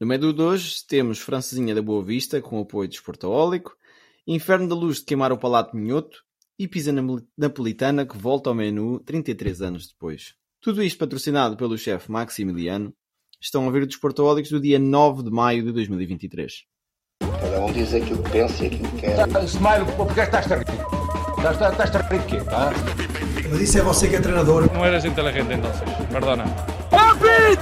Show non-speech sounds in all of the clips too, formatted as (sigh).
No menu de hoje temos Francesinha da Boa Vista, com apoio de Esportaólico, Inferno da Luz de Queimar o Palato Minhoto e Pizza Napolitana, que volta ao menu 33 anos depois. Tudo isto patrocinado pelo chefe Maximiliano. Estão a ver os Desportaólicos do dia 9 de maio de 2023. Cada um diz aquilo que pensa e aquilo que quer. Tá, Smile, porque estás a rir? Estás a rir de quê? Ah? Mas isso é você que é treinador. No eres inteligente entonces, perdona. My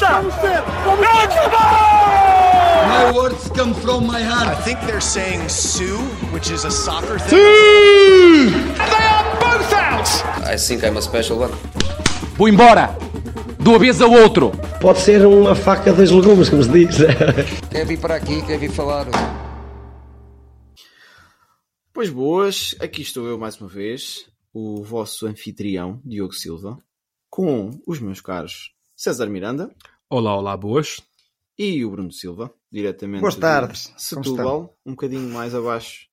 words come from my heart. I think they're saying Sue, which is a soccer thing. They are both out! I think I'm a special one. Vou embora! De uma vez ao outro! Pode ser uma faca dos legumes, como se diz. (laughs) Quer vir para aqui, quer vir falar. Pois boas, aqui estou eu mais uma vez, o vosso anfitrião, Diogo Silva, com os meus caros César Miranda. Olá, olá, boas. E o Bruno Silva, diretamente Boas tardes. de Setúbal, um bocadinho mais abaixo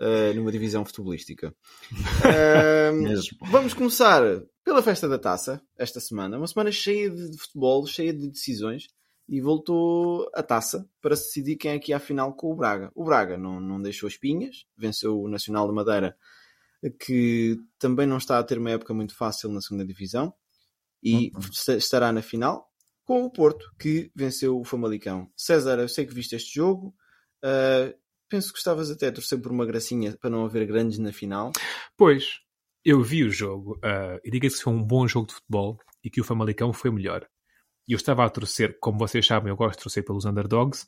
uh, numa divisão futebolística. (laughs) Uh, vamos começar pela festa da taça, esta semana. Uma semana cheia de futebol, cheia de decisões. E voltou a taça para se decidir quem é que ia à final com o Braga. O Braga não, não deixou espinhas, venceu o Nacional de Madeira, que também não está a ter uma época muito fácil na segunda divisão, e uhum. estará na final com o Porto, que venceu o Famalicão. César, eu sei que viste este jogo. Uh, penso que estavas até a torcer por uma gracinha para não haver grandes na final. Pois, eu vi o jogo uh, e diga-se que foi um bom jogo de futebol e que o Famalicão foi melhor. E eu estava a torcer, como vocês sabem, eu gosto de torcer pelos underdogs,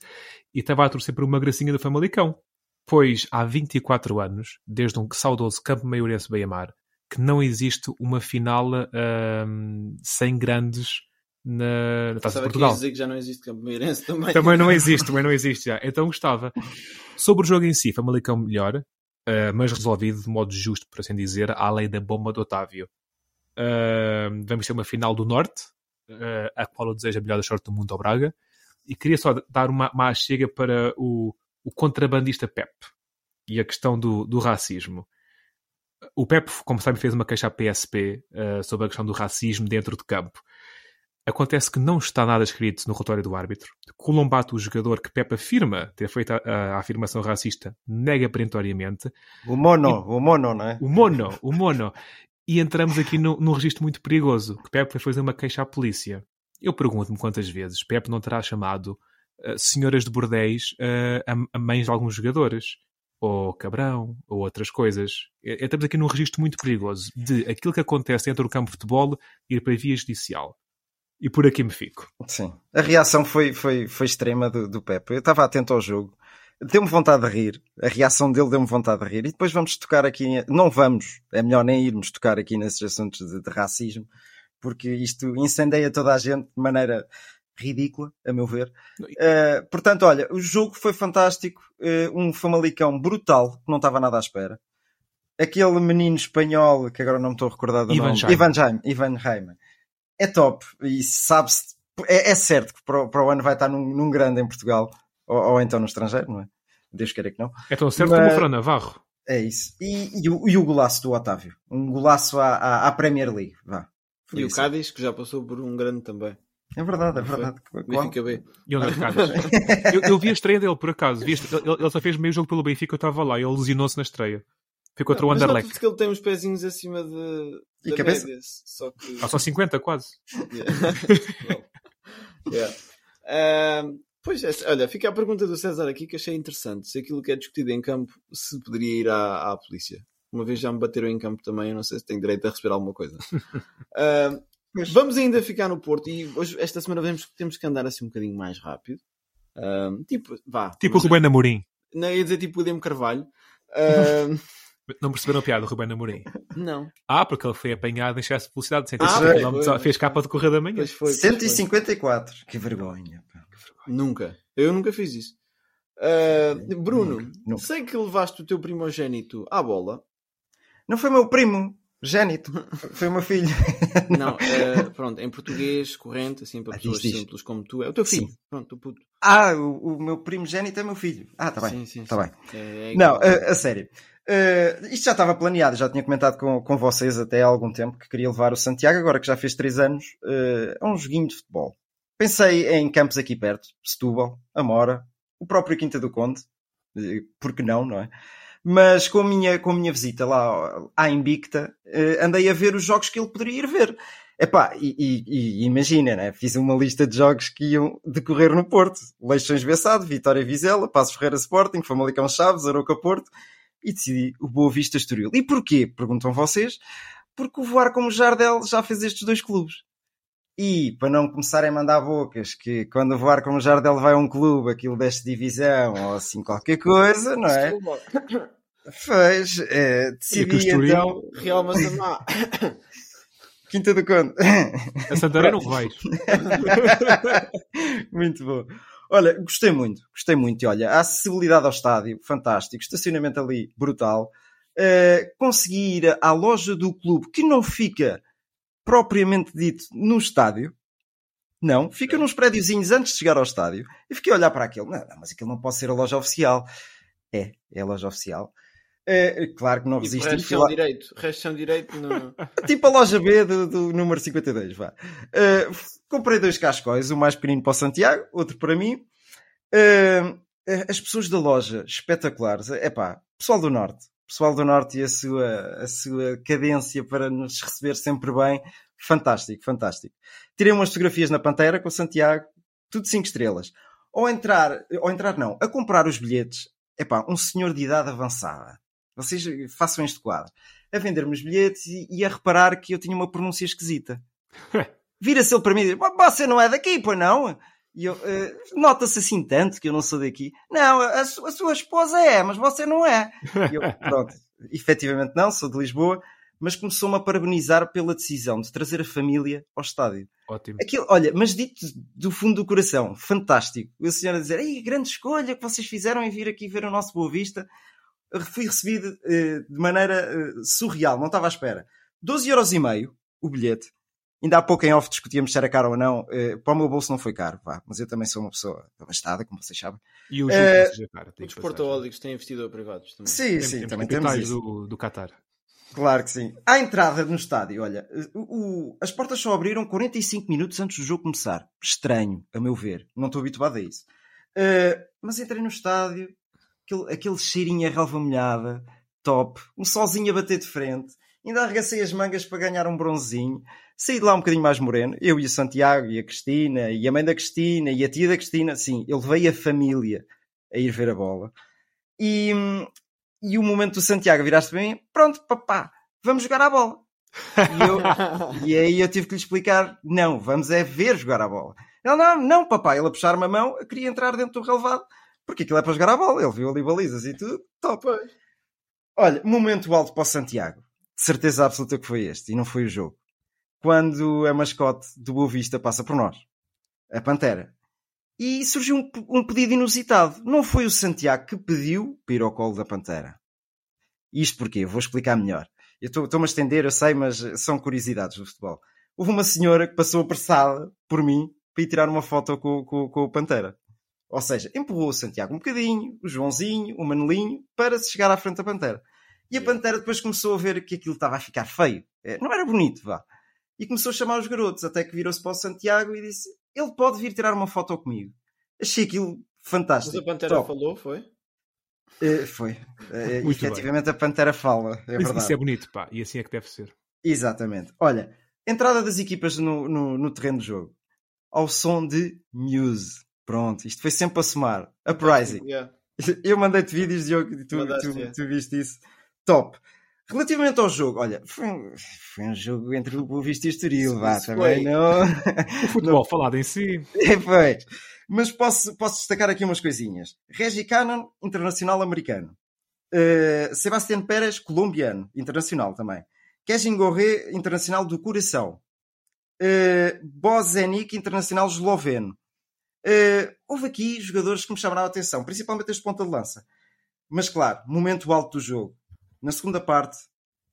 e estava a torcer por uma gracinha do Famalicão. Pois há 24 anos, desde um saudoso Campo Maiorense Beira-Mar, que não existe uma final uh, sem grandes na, na Taça de Portugal. dizer que já não existe Campo Meirense (laughs) também. Também não existe, também não existe já. Então gostava. Sobre o jogo em si, Famalicão melhor, uh, mas resolvido de modo justo, por assim dizer, à lei da bomba do Otávio. Uh, vamos ter uma final do Norte, uh, a qual eu desejo a melhor da sorte do mundo ao Braga. E queria só dar uma, uma chega para o, o contrabandista Pep e a questão do, do racismo. O Pep, como sabe, fez uma queixa à PSP sobre a questão do racismo dentro de campo. Acontece que não está nada escrito no relatório do árbitro. Colombato, o jogador que Pepe afirma ter feito a, a, afirmação racista, nega perentoriamente. O mono, e, o mono, não é? O mono, o mono. E entramos aqui no, num registro muito perigoso, que Pepe foi fazer uma queixa à polícia. Eu pergunto-me quantas vezes Pepe não terá chamado uh, senhoras de bordéis uh, a, a mães de alguns jogadores ou cabrão, ou outras coisas. Estamos aqui num registro muito perigoso de aquilo que acontece dentro do campo de futebol ir para a via judicial e por aqui me fico. Sim. A reação foi, foi, foi extrema do, do Pepe. Eu estava atento ao jogo. Deu-me vontade de rir. A reação dele deu-me vontade de rir. E depois vamos tocar aqui. Não vamos. É melhor nem irmos tocar aqui nesses assuntos de, de racismo, porque isto incendeia toda a gente de maneira ridícula, a meu ver. Uh, portanto, olha, o jogo foi fantástico. Uh, um Famalicão brutal, que não estava nada à espera. Aquele menino espanhol, que agora não me estou a recordar do Ivan nome. Ivan Jaime. Ivan Jaime é top e sabe-se, é, é, certo que para o, para o, ano vai estar num, num grande em Portugal ou, ou, então no estrangeiro, não é? Deus queira que não. É tão certo Mas, como o Fran Navarro. É isso. E, e, o, e, o, golaço do Otávio. Um golaço à, à, à Premier League. Vá. e isso. o Cádiz, que já passou por um grande também. É verdade, é verdade. Benfica B. E onde é Cádiz? eu, eu vi a estreia dele, por acaso. Vi, ele, ele, só fez meio jogo pelo Benfica, eu estava lá e ele lesionou-se na estreia. Foi contra o Anderlecht. que ele tem uns pezinhos acima de. E cabeça? Média, só que. Ah, só 50 quase. yeah. (laughs) yeah. Uh, pois é, olha, fica a pergunta do César aqui que achei interessante. Se aquilo que é discutido em campo se poderia ir à, à polícia. Uma vez já me bateram em campo também, eu não sei se tenho direito a receber alguma coisa. Uh, (laughs) vamos ainda ficar no Porto e hoje, esta semana vemos, temos que andar assim um bocadinho mais rápido. Uh, tipo, vá. Tipo o Rubén Amorim. Não, ia dizer tipo o Demo Carvalho. Uh, (laughs) (laughs) Não perceberam a piada, o Rubén Amorim? Não. Ah, porque ele foi apanhado em excesso de velocidade, 150 ah, fez capa de correr da manhã. Pois foi, pois 154, foi. que vergonha. Nunca. Eu nunca fiz isso. Uh, Bruno, nunca, nunca. sei que levaste o teu primogênito à bola. Não foi meu primo, gênito, foi o meu filho. Não, uh, pronto, em português corrente, assim, para ah, pessoas diz, simples como tu, é o teu filho. Sim. Pronto, o puto. Ah, o, o meu primogênito é meu filho. Ah, tá bem. Sim, sim, tá sim. bem. É, é não, a, a sério. Uh, isto já estava planeado, já tinha comentado com, com vocês até há algum tempo que queria levar o Santiago, agora que já fez 3 anos, uh, a um joguinho de futebol. pensei em campos aqui perto, Setúbal, Amora, o próprio Quinta do Conde, eh, porque não, não é? Mas com a minha, com a minha visita lá à Invicta, eh, andei a ver os jogos que ele poderia ir ver. Epá, e, e, e imagina, né? fiz uma lista de jogos que iam decorrer no Porto. Leixões Bessado, Vitória Vizela, Passos Ferreira Sporting, Famalicão Chaves, Aroca Porto e decidi o Boa Vista Estoril. E porquê? Perguntam vocês. Porque o Voar como Jardel já fez estes dois clubes. E para não começarem a mandar bocas que quando o Voar como Jardel vai a um clube aquilo deste divisão ou assim qualquer coisa, não é? Fez, é, decidi então. Real Mazamá. (coughs) Quinta do Conde. (coughs) A Santarém não vais. (laughs) muito bom. Olha, gostei muito, gostei muito. E olha, a acessibilidade ao estádio, fantástico. Estacionamento ali, brutal. Uh, consegui ir à loja do clube, que não fica propriamente dito no estádio. Não, fica nos prédiozinhos antes de chegar ao estádio. E fiquei a olhar para aquilo. Não, não, mas aquilo não pode ser a loja oficial. É, é a loja oficial. É, claro que não resisti. Resto lá... direito. Resto direito no... (laughs) tipo a loja B do, do número 52, vá. Uh, comprei dois cascóis, um mais pequenino para o Santiago, outro para mim. Uh, as pessoas da loja, espetaculares. É pá, pessoal do Norte. Pessoal do Norte e a sua, a sua cadência para nos receber sempre bem. Fantástico, fantástico. Tirei umas fotografias na Pantera com o Santiago, tudo 5 estrelas. Ao entrar, ao entrar não, a comprar os bilhetes, é pá, um senhor de idade avançada vocês façam este quadro. A vender-me os bilhetes e, e, a reparar que eu tinha uma pronúncia esquisita. (laughs) Vira-se ele para mim e diz: Você não é daqui, pois não? E eu, uh, nota-se assim tanto que eu não sou daqui. Não, a, a, sua esposa é, mas você não é. E eu, (laughs) pronto, efetivamente não, sou de Lisboa, mas começou-me a parabenizar pela decisão de trazer a família ao estádio. Ótimo. Aquilo, olha, mas dito do fundo do coração, fantástico. O senhor a dizer, Ei, grande escolha que vocês fizeram em vir aqui ver o nosso Boa Vista fui recebido uh, de maneira uh, surreal, não estava à espera. 12 euros e meio o bilhete. Ainda há pouco em off discutíamos se era caro ou não. Uh, para o meu bolso não foi caro, pá, mas eu também sou uma pessoa abastada, como vocês sabem. E o uh, caro. Os portaólicos têm investidor privados também. Sim, tem, sim, também temos isso. Do, do Qatar. Claro que sim. À entrada no estádio, olha, o, o, as portas só abriram 45 minutos antes do jogo começar. Estranho, a meu ver. Não estou habituado a isso. Uh, mas entrei no estádio, aquele, aquele cheirinho a relva molhada, top, um solzinho a bater de frente, ainda arregacei as mangas para ganhar um bronzinho, saí de lá um bocadinho mais moreno, eu e o Santiago, e a Cristina, e a mãe da Cristina, e a tia da Cristina, sim, eu levei a família a ir ver a bola. E, e o momento do Santiago viraste bem, pronto, papá, vamos jogar a bola. E, eu, (laughs) e aí eu tive que lhe explicar, não, vamos é ver jogar a bola. Não, não, não, papá, ele a puxar-me a mão, queria entrar dentro do relevado porque aquilo é para jogar a bola. Ele viu ali balizas e tudo. Top. Olha, momento alto para o Santiago. De certeza absoluta que foi este. E não foi o jogo. Quando a mascote do Boa Vista passa por nós. A Pantera. E surgiu um, um pedido inusitado. Não foi o Santiago que pediu para ir ao colo da Pantera. Isto porquê? Vou explicar melhor. Eu estou-me a estender, eu sei, mas são curiosidades do futebol. Houve uma senhora que passou apressada por mim para ir tirar uma foto com, com, com o Pantera. Ou seja, empurrou o Santiago um bocadinho, o Joãozinho, o Manelinho, para se chegar à frente da Pantera. E a Pantera depois começou a ver que aquilo estava a ficar feio. É, não era bonito, vá. E começou a chamar os garotos, até que virou-se para o Santiago e disse: Ele pode vir tirar uma foto comigo. Achei aquilo fantástico. Mas a Pantera Top. falou, foi? Uh, foi. (laughs) Uh, efetivamente bem. a Pantera fala. É isso, verdade. isso é bonito, pá. E assim é que deve ser. Exatamente. Olha, entrada das equipas no, no, no terreno de jogo. Ao som de Muse. Pronto, isto foi sempre a somar. Uprising. Yeah. (laughs) Eu mandei-te vídeos, Diogo, e tu, tu, tu, tu, viste isso. Top. Relativamente ao jogo, olha, foi um, foi um jogo entre o Boa Vista e o Estoril, vá, também não... (laughs) O futebol (laughs) não... falado em si. É, foi. Mas posso, posso destacar aqui umas coisinhas. Reggie Cannon, internacional americano. Uh, Sebastián Pérez, colombiano, internacional também. Kevin Gorré, internacional do Coração. Uh, Bozenic, internacional esloveno. Uh, houve aqui jogadores que me chamaram a atenção, principalmente este ponta de lança. Mas claro, momento alto do jogo. Na segunda parte,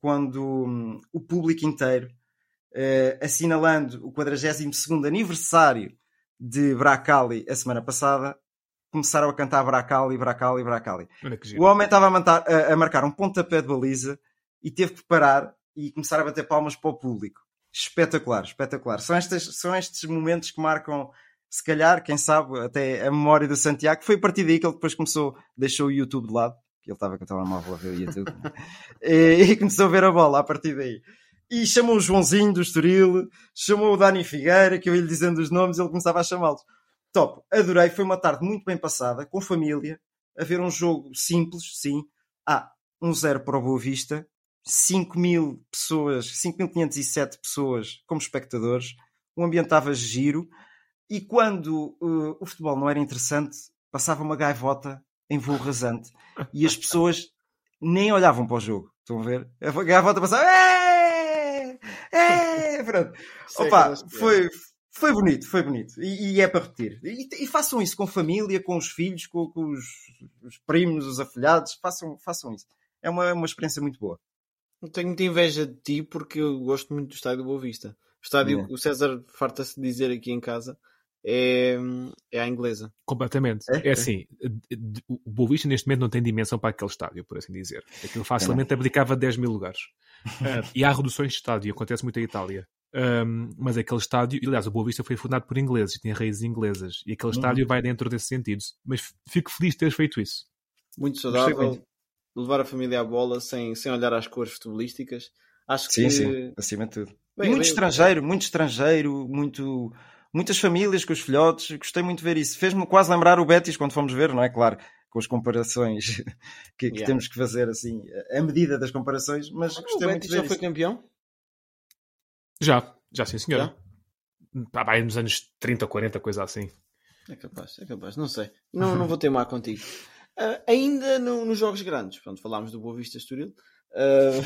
quando hum, o público inteiro, uh, assinalando o 42 aniversário de Bracali a semana passada, começaram a cantar Bracali, Bracali, Bracali. O homem estava a, mantar, a, a marcar um pontapé de baliza e teve que parar e começar a bater palmas para o público. Espetacular, espetacular. São, estas, são estes momentos que marcam se calhar, quem sabe, até a memória do Santiago, foi a partir daí que ele depois começou, deixou o YouTube de lado, que ele estava com o telemóvel a ver o YouTube, e, (laughs) e começou a ver a bola a partir daí. E chamou o Joãozinho do Estoril, chamou o Dani Figueira, que eu ia lhe dizendo os nomes, ele começava a chamá-los. Top, adorei, foi uma tarde muito bem passada, com família, a ver um jogo simples, sim. Ah, um zero para o Boa Vista, 5 mil pessoas, 5.507 pessoas como espectadores, o ambiente estava giro, e quando uh, o futebol não era interessante, passava uma gaivota em voo rasante, e as pessoas nem olhavam para o jogo, estão a ver? A gaivota passava, é, é, pronto. Opa, foi, foi bonito, foi bonito. E, e é para repetir. E, e, façam isso com família, com os filhos, com, com os, os, primos, os afilhados. Façam, façam isso. É uma, uma experiência muito boa. Eu tenho muita inveja de ti porque eu gosto muito do estádio do Boa Vista. O estádio, é. o César farta-se dizer aqui em casa, é, é a inglesa. Completamente. É, é assim, o Boa Vista neste momento não tem dimensão para aquele estádio, por assim dizer. Aquilo facilmente abdicava 10 mil lugares. uh, (laughs) e há reduções de estádio, acontece muito em Itália. Um, mas aquele estádio, aliás, o Boa Vista foi fundado por ingleses, tinha raízes inglesas, e aquele estádio uhum. vai dentro desse sentido. Mas fico feliz de teres feito isso. Muito saudável, levar a família à bola sem, sem olhar às cores futebolísticas. Acho sim, que. Sim, acima de tudo. Bem, muito bem, estrangeiro, bem. muito estrangeiro, muito, muitas famílias com os filhotes. Gostei muito de ver isso. Fez-me quase lembrar o Betis quando fomos ver, não é? Claro, com as comparações (laughs) que, que yeah. temos que fazer assim, a medida das comparações, mas gostei o muito de ver já foi campeão? Já, já sim, senhora. Já? Vai nos anos 30 ou 40, coisa assim. É capaz, é capaz, não sei. Não, não vou ter má contigo. Uh, (laughs) ainda no, nos jogos grandes, pronto, falámos do Boa Vista Estoril. Uh,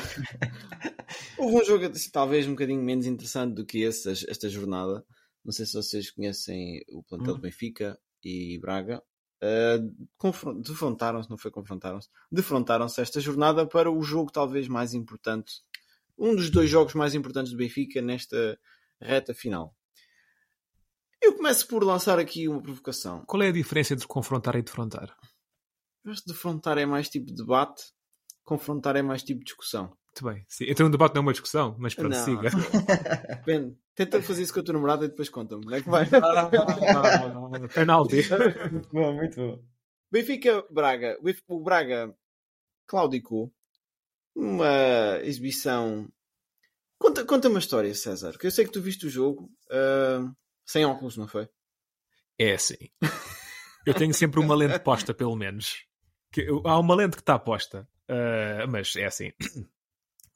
(laughs) houve um jogo assim, talvez um bocadinho menos interessante do que esse, esta jornada. Não sei se vocês conhecem o plantel hum. do Benfica e Braga. Uh, defrontaram-se, não foi confrontaram-se, defrontaram-se esta jornada para o jogo talvez mais importante um dos dois jogos mais importantes do Benfica nesta reta final. Eu começo por lançar aqui uma provocação. Qual é a diferença entre confrontar e defrontar? Que defrontar é mais tipo de debate, confrontar é mais tipo discussão. Muito bem. Sim. Então um debate não é uma discussão, mas pronto, não. siga. (laughs) Depende. Tenta fazer isso com a tua namorada e depois conta-me. Como é que vai? Penalti. muito bom, muito bom. Benfica, Braga. O Braga claudicou uma exibição. Conta, conta uma história, César, que eu sei que tu viste o jogo uh, sem óculos, não foi? É assim. Eu tenho sempre uma lente posta, pelo menos. Que, há uma lente que está posta, uh, mas é assim.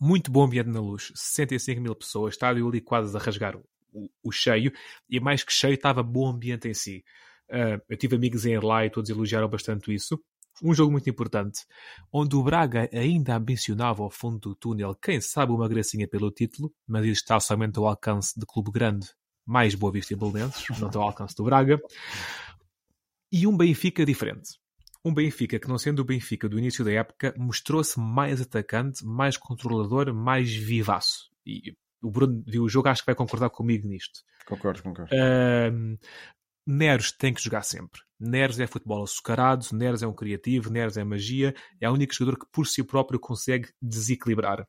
Muito bom ambiente na luz, 65 mil pessoas, estádio ali quase a rasgar o, o, cheio, e mais que cheio, estava bom ambiente em si. Uh, eu tive amigos em lá e todos elogiaram bastante isso um jogo muito importante, onde o Braga ainda ambicionava ao fundo do túnel, quem sabe uma gracinha pelo título, mas isso está somente ao alcance de clube grande, mais Boa Vista e Belenenses, não está ao alcance do Braga. E um Benfica diferente. Um Benfica que, não sendo o Benfica do início da época, mostrou-se mais atacante, mais controlador, mais vivaço. E o Bruno viu o jogo, acho que vai concordar comigo nisto. Concordo, concordo. Uh, Neres tem que jogar sempre. Neres é futebol açucarado, Neres é um criativo, Neres é magia, é o único jogador que por si próprio consegue desequilibrar.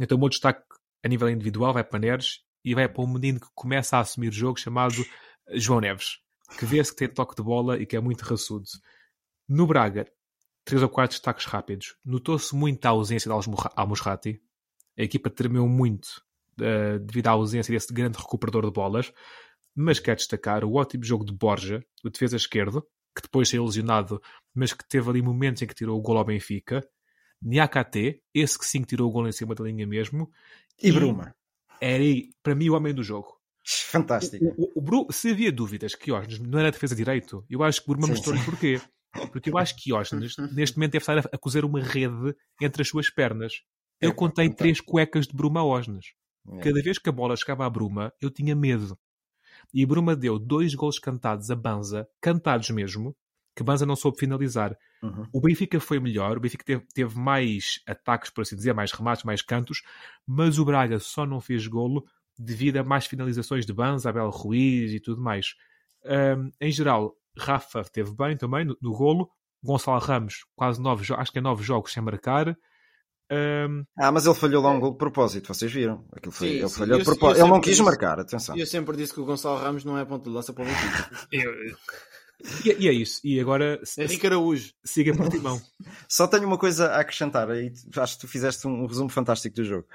Então o meu destaque a nível individual vai para Neres e vai para um menino que começa a assumir o jogo chamado João Neves, que vê-se que tem toque de bola e que é muito raçudo. No Braga, três ou quatro destaques rápidos. Notou-se muito a ausência de Almusrati. A equipa tremeu muito uh, devido à ausência desse grande recuperador de bolas mas quer destacar o ótimo jogo de Borja, o defesa esquerdo, que depois saiu lesionado, mas que teve ali momentos em que tirou o gol ao Benfica. Niakate, esse que sim tirou o gol em cima da linha mesmo. E, e Bruma. Era, para mim, o homem do jogo. Fantástico. O, o, o, se havia dúvidas que Osnes não era defesa direito, eu acho que Bruma mostrou-lhe porquê. Porque eu acho que Osnes, (laughs) neste momento, deve estar a cozer uma rede entre as suas pernas. Eu é, contei três cuecas de Bruma a Osnes. É. Cada vez que a bola chegava à Bruma, eu tinha medo. E Bruma deu dois gols cantados a Banza, cantados mesmo, que Banza não soube finalizar. Uhum. O Benfica foi melhor, o Benfica teve, teve, mais ataques, por assim dizer, mais remates, mais cantos, mas o Braga só não fez golo devido a mais finalizações de Banza, Abel Ruiz e tudo mais. Um, em geral, Rafa teve bem também no, no golo, Gonçalo Ramos, quase nove acho que é nove jogos sem marcar. Um... Ah, mas ele falhou lá um gol de propósito, vocês viram? Aquilo foi, Sim, ele sim. falhou de Eu- propósito. eu Ele não quis disse- marcar, atenção. E eu sempre disse que o Gonçalo Ramos não é ponta de lança para o Benfica. Eu- E, e é isso. E agora Henrique Araújo. siga por timão. (laughs) Só tenho uma coisa a acrescentar, aí acho que tu fizeste um resumo fantástico do jogo.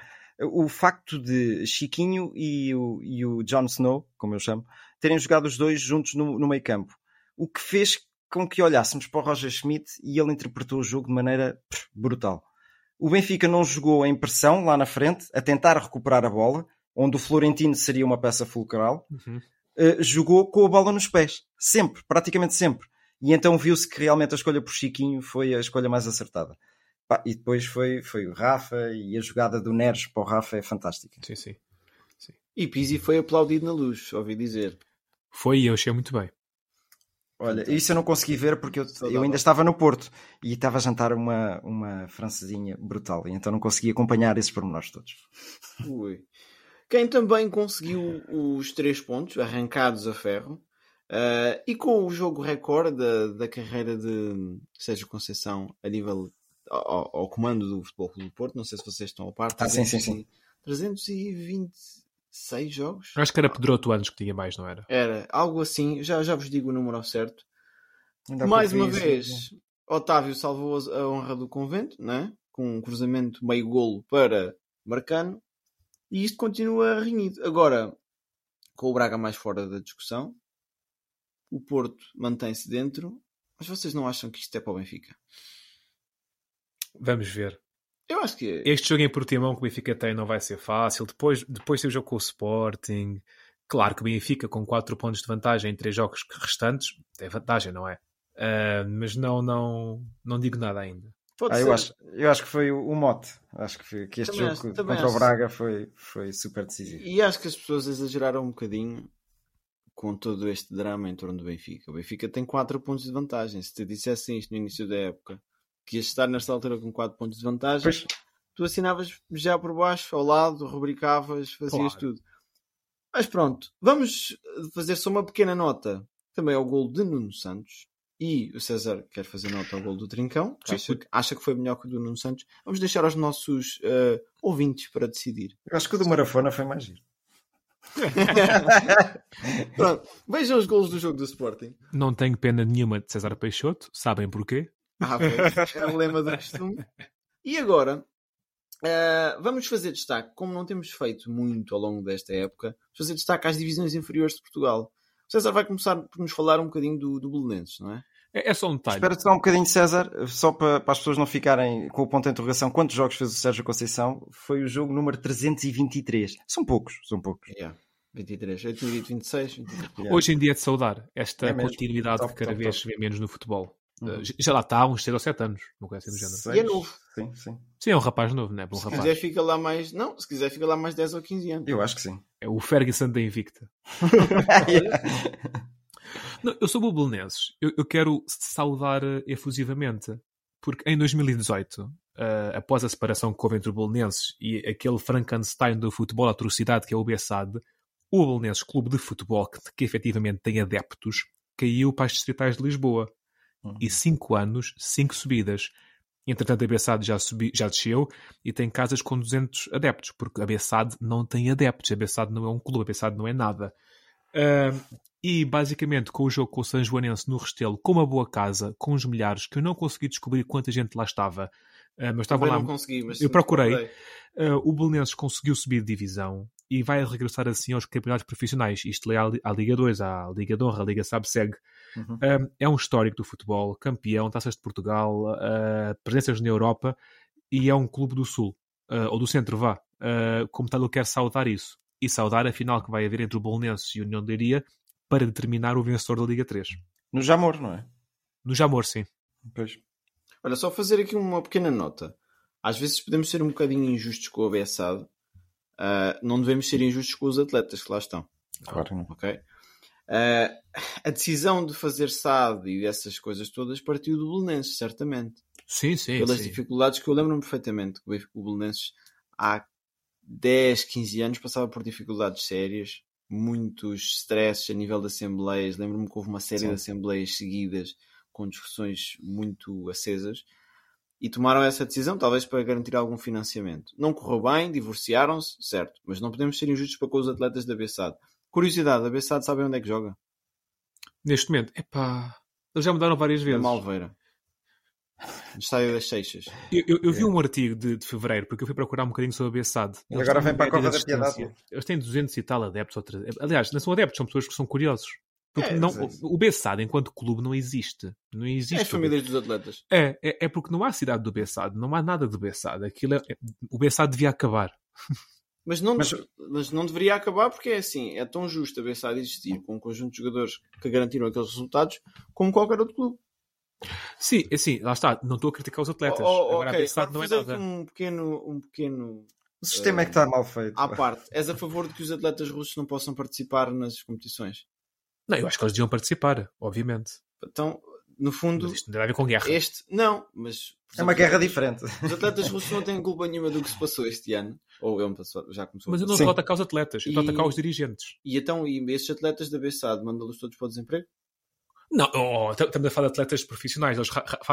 O facto de Chiquinho e o, e o Jon Snow, como eu chamo, terem jogado os dois juntos no, no meio campo. O que fez com que olhássemos para o Roger Schmidt e ele interpretou o jogo de maneira brutal. O Benfica não jogou em pressão lá na frente, a tentar recuperar a bola, onde o Florentino seria uma peça fulcral. Uhum. Uh, jogou com a bola nos pés. Sempre, praticamente sempre. E então viu-se que realmente a escolha por Chiquinho foi a escolha mais acertada. E depois foi, foi o Rafa e a jogada do Neres para o Rafa é fantástica. Sim, sim. E Pizzi foi aplaudido na luz, ouvi dizer. Foi e eu achei muito bem. Olha, isso eu não consegui ver porque eu, eu ainda estava no Porto e estava a jantar uma, uma francesinha brutal e então não consegui acompanhar esses pormenores todos. Ui. Quem também conseguiu os três pontos, arrancados a ferro, eh, e com o jogo recorde da, da carreira de Sérgio Conceição a nível ao, ao comando do Futebol Clube do Porto, não sei se vocês estão a par, Ah, sim, sim, sim. 326 jogos? Eu acho que era Pedroto anos que tinha mais, não era? Era algo assim, já, já vos digo o número ao certo. Ainda Mais uma vi vez, isso. Otávio salvou a honra do convento, né? com um cruzamento meio golo para Marcano, e isto continua renhido. Agora, com o Braga mais fora da discussão, o Porto mantém-se dentro, mas vocês não acham que isto é para o Benfica? Vamos ver. Eu acho que Este jogo em Portimão que o Benfica tem não vai ser fácil. Depois, depois tem o jogo com o Sporting. Claro que o Benfica, com 4 pontos de vantagem em 3 jogos restantes, tem vantagem, não é? Ah, mas não, não, não digo nada ainda. pode Ah, ser. eu, acho, eu acho que foi o, o mote. Acho que, foi, que este Também jogo acho- contra o acho. Braga foi, foi super decisivo. E acho que as pessoas exageraram um bocadinho com todo este drama em torno do Benfica. O Benfica tem 4 pontos de vantagem. Se te dissessem isto no início da época, que ias estar nesta altura com 4 pontos de vantagem, Pois, tu assinavas já por baixo, ao lado, rubricavas, fazias Claro. tudo. Mas pronto, vamos fazer só uma pequena nota também ao gol de Nuno Santos. E o César quer fazer nota ao gol do Trincão, que acha, que- acha que foi melhor que o do Nuno Santos. Vamos deixar aos nossos eh, ouvintes para decidir. eu acho que o do Marafona foi mais giro. (laughs) Pronto, vejam os golos do jogo do Sporting. Não tenho pena nenhuma de César Peixoto. Sabem porquê? Ah, pois, é o lema do costume. E agora, eh, vamos fazer destaque, como não temos feito muito ao longo desta época, vamos fazer destaque às divisões inferiores de Portugal. O César vai começar por nos falar um bocadinho do, do Belenenses, não é? É, é só um detalhe. Espera-te só um bocadinho, César, só para, para as pessoas não ficarem com o ponto de interrogação. Quantos jogos fez o Sérgio Conceição? Foi o jogo número 323. São poucos, são poucos. Yeah. 23, eu tinha dito 26. 23. Hoje em dia é de saudar esta É continuidade Top, que cada top, vez top. se vê menos no futebol. Uhum. Uh, já lá está há uns 6 ou 7 anos, uma coisa assim do género. Seis. E é novo. Sim, sim. Sim, é um rapaz novo, não é? Para um Se rapaz. quiser, fica lá mais. Não, se quiser, fica lá mais 10 ou 15 anos. Eu acho que sim. É o Ferguson da Invicta. (laughs) Não, eu sou bubelenenses. Eu, eu quero saudar eh, efusivamente. Porque em 2018, eh, após a separação que houve entre o Belenenses e aquele Frankenstein do futebol atrocidade que é o Bessade, o Belenenses Clube de Futebol, que, que efetivamente tem adeptos, caiu para as distritais de Lisboa. Uhum. E 5 anos, 5 subidas. Entretanto, a Bessade já, subi, já desceu e tem casas com 200 adeptos, porque a Bessade não tem adeptos. A Bessade não é um clube, a Bessade não é nada. Ah, e basicamente com o jogo com o São Joanense no Restelo, com uma boa casa, com os milhares, que eu não consegui descobrir quanta gente lá estava, ah, mas estava lá. não consegui, mas eu procurei. ah, o Belenenses conseguiu subir de divisão e vai regressar assim aos campeonatos profissionais. Isto é à, à Liga 2, à Liga de Honra, à Liga Sabe-Segue. Uhum. Um, é um histórico do futebol, campeão, taças de Portugal, uh, presenças na Europa e é um clube do Sul, uh, ou do Centro, vá. Uh, como tal, eu quero saudar isso. E saudar a final que vai haver entre o Bolonenses e o União de Leiria para determinar o vencedor da Liga 3. No Jamor, não é? No Jamor, sim. Pois. Olha, só fazer aqui uma pequena nota. Às vezes podemos ser um bocadinho injustos com o Bessade. Ah, não devemos ser injustos com os atletas que lá estão. Claro ok? Ah, a decisão de fazer SAD e dessas coisas todas partiu do Belenenses, certamente. Sim, sim. Pelas sim. dificuldades que eu lembro-me perfeitamente que o Belenenses há 10, 15 anos passava por dificuldades sérias, muitos stresses a nível de assembleias. Lembro-me que houve uma série Sim. de assembleias seguidas com discussões muito acesas. E tomaram essa decisão, talvez para garantir algum financiamento. Não correu bem, divorciaram-se, certo. Mas não podemos ser injustos para com os atletas da Bessade. Curiosidade, a Bessade sabe onde é que joga? Neste momento, epá, eles já mudaram várias Na vezes. Malveira. No estádio das Seixas. Eu, eu- eu vi um artigo de, de fevereiro, porque eu fui procurar um bocadinho sobre a Bessade. E agora vem para a Cova da. Piedade. Eles têm 200 e tal adeptos. Ou 300. Aliás, não são adeptos, são pessoas que são curiosos. Porque É, não, é o, o Bessade, enquanto clube, não existe. Não existe. É as famílias dos atletas. É, é, é porque não há cidade do Bessade, não há nada do Bessade. Aquilo é, é- o Bessade devia acabar. (laughs) Mas não, Mas- mas... não deveria acabar porque é assim, é tão justo a Bessade existir com um conjunto de jogadores que garantiram aqueles resultados como qualquer outro clube. Sim, assim, lá está. Não estou a criticar os atletas. Oh, oh, Agora ok, a Bessade não é nada. um pequeno, um pequeno O sistema é que está mal feito. à parte. És a favor de que os atletas russos não possam participar nas competições? Não, eu acho que eles deviam participar, obviamente. Então, no fundo, Mas isto não tem a ver com guerra. este. Não, mas. por É uma exemplo, guerra diferente. Os atletas russos não têm culpa nenhuma do que se passou este ano. Ou ele passou- já começou Mas eu não estou a atacar os atletas, eu estou a atacar os dirigentes. E então, e esses atletas da Bessade, manda-los todos para o desemprego? Não, oh, t- estamos a falar de atletas profissionais, eles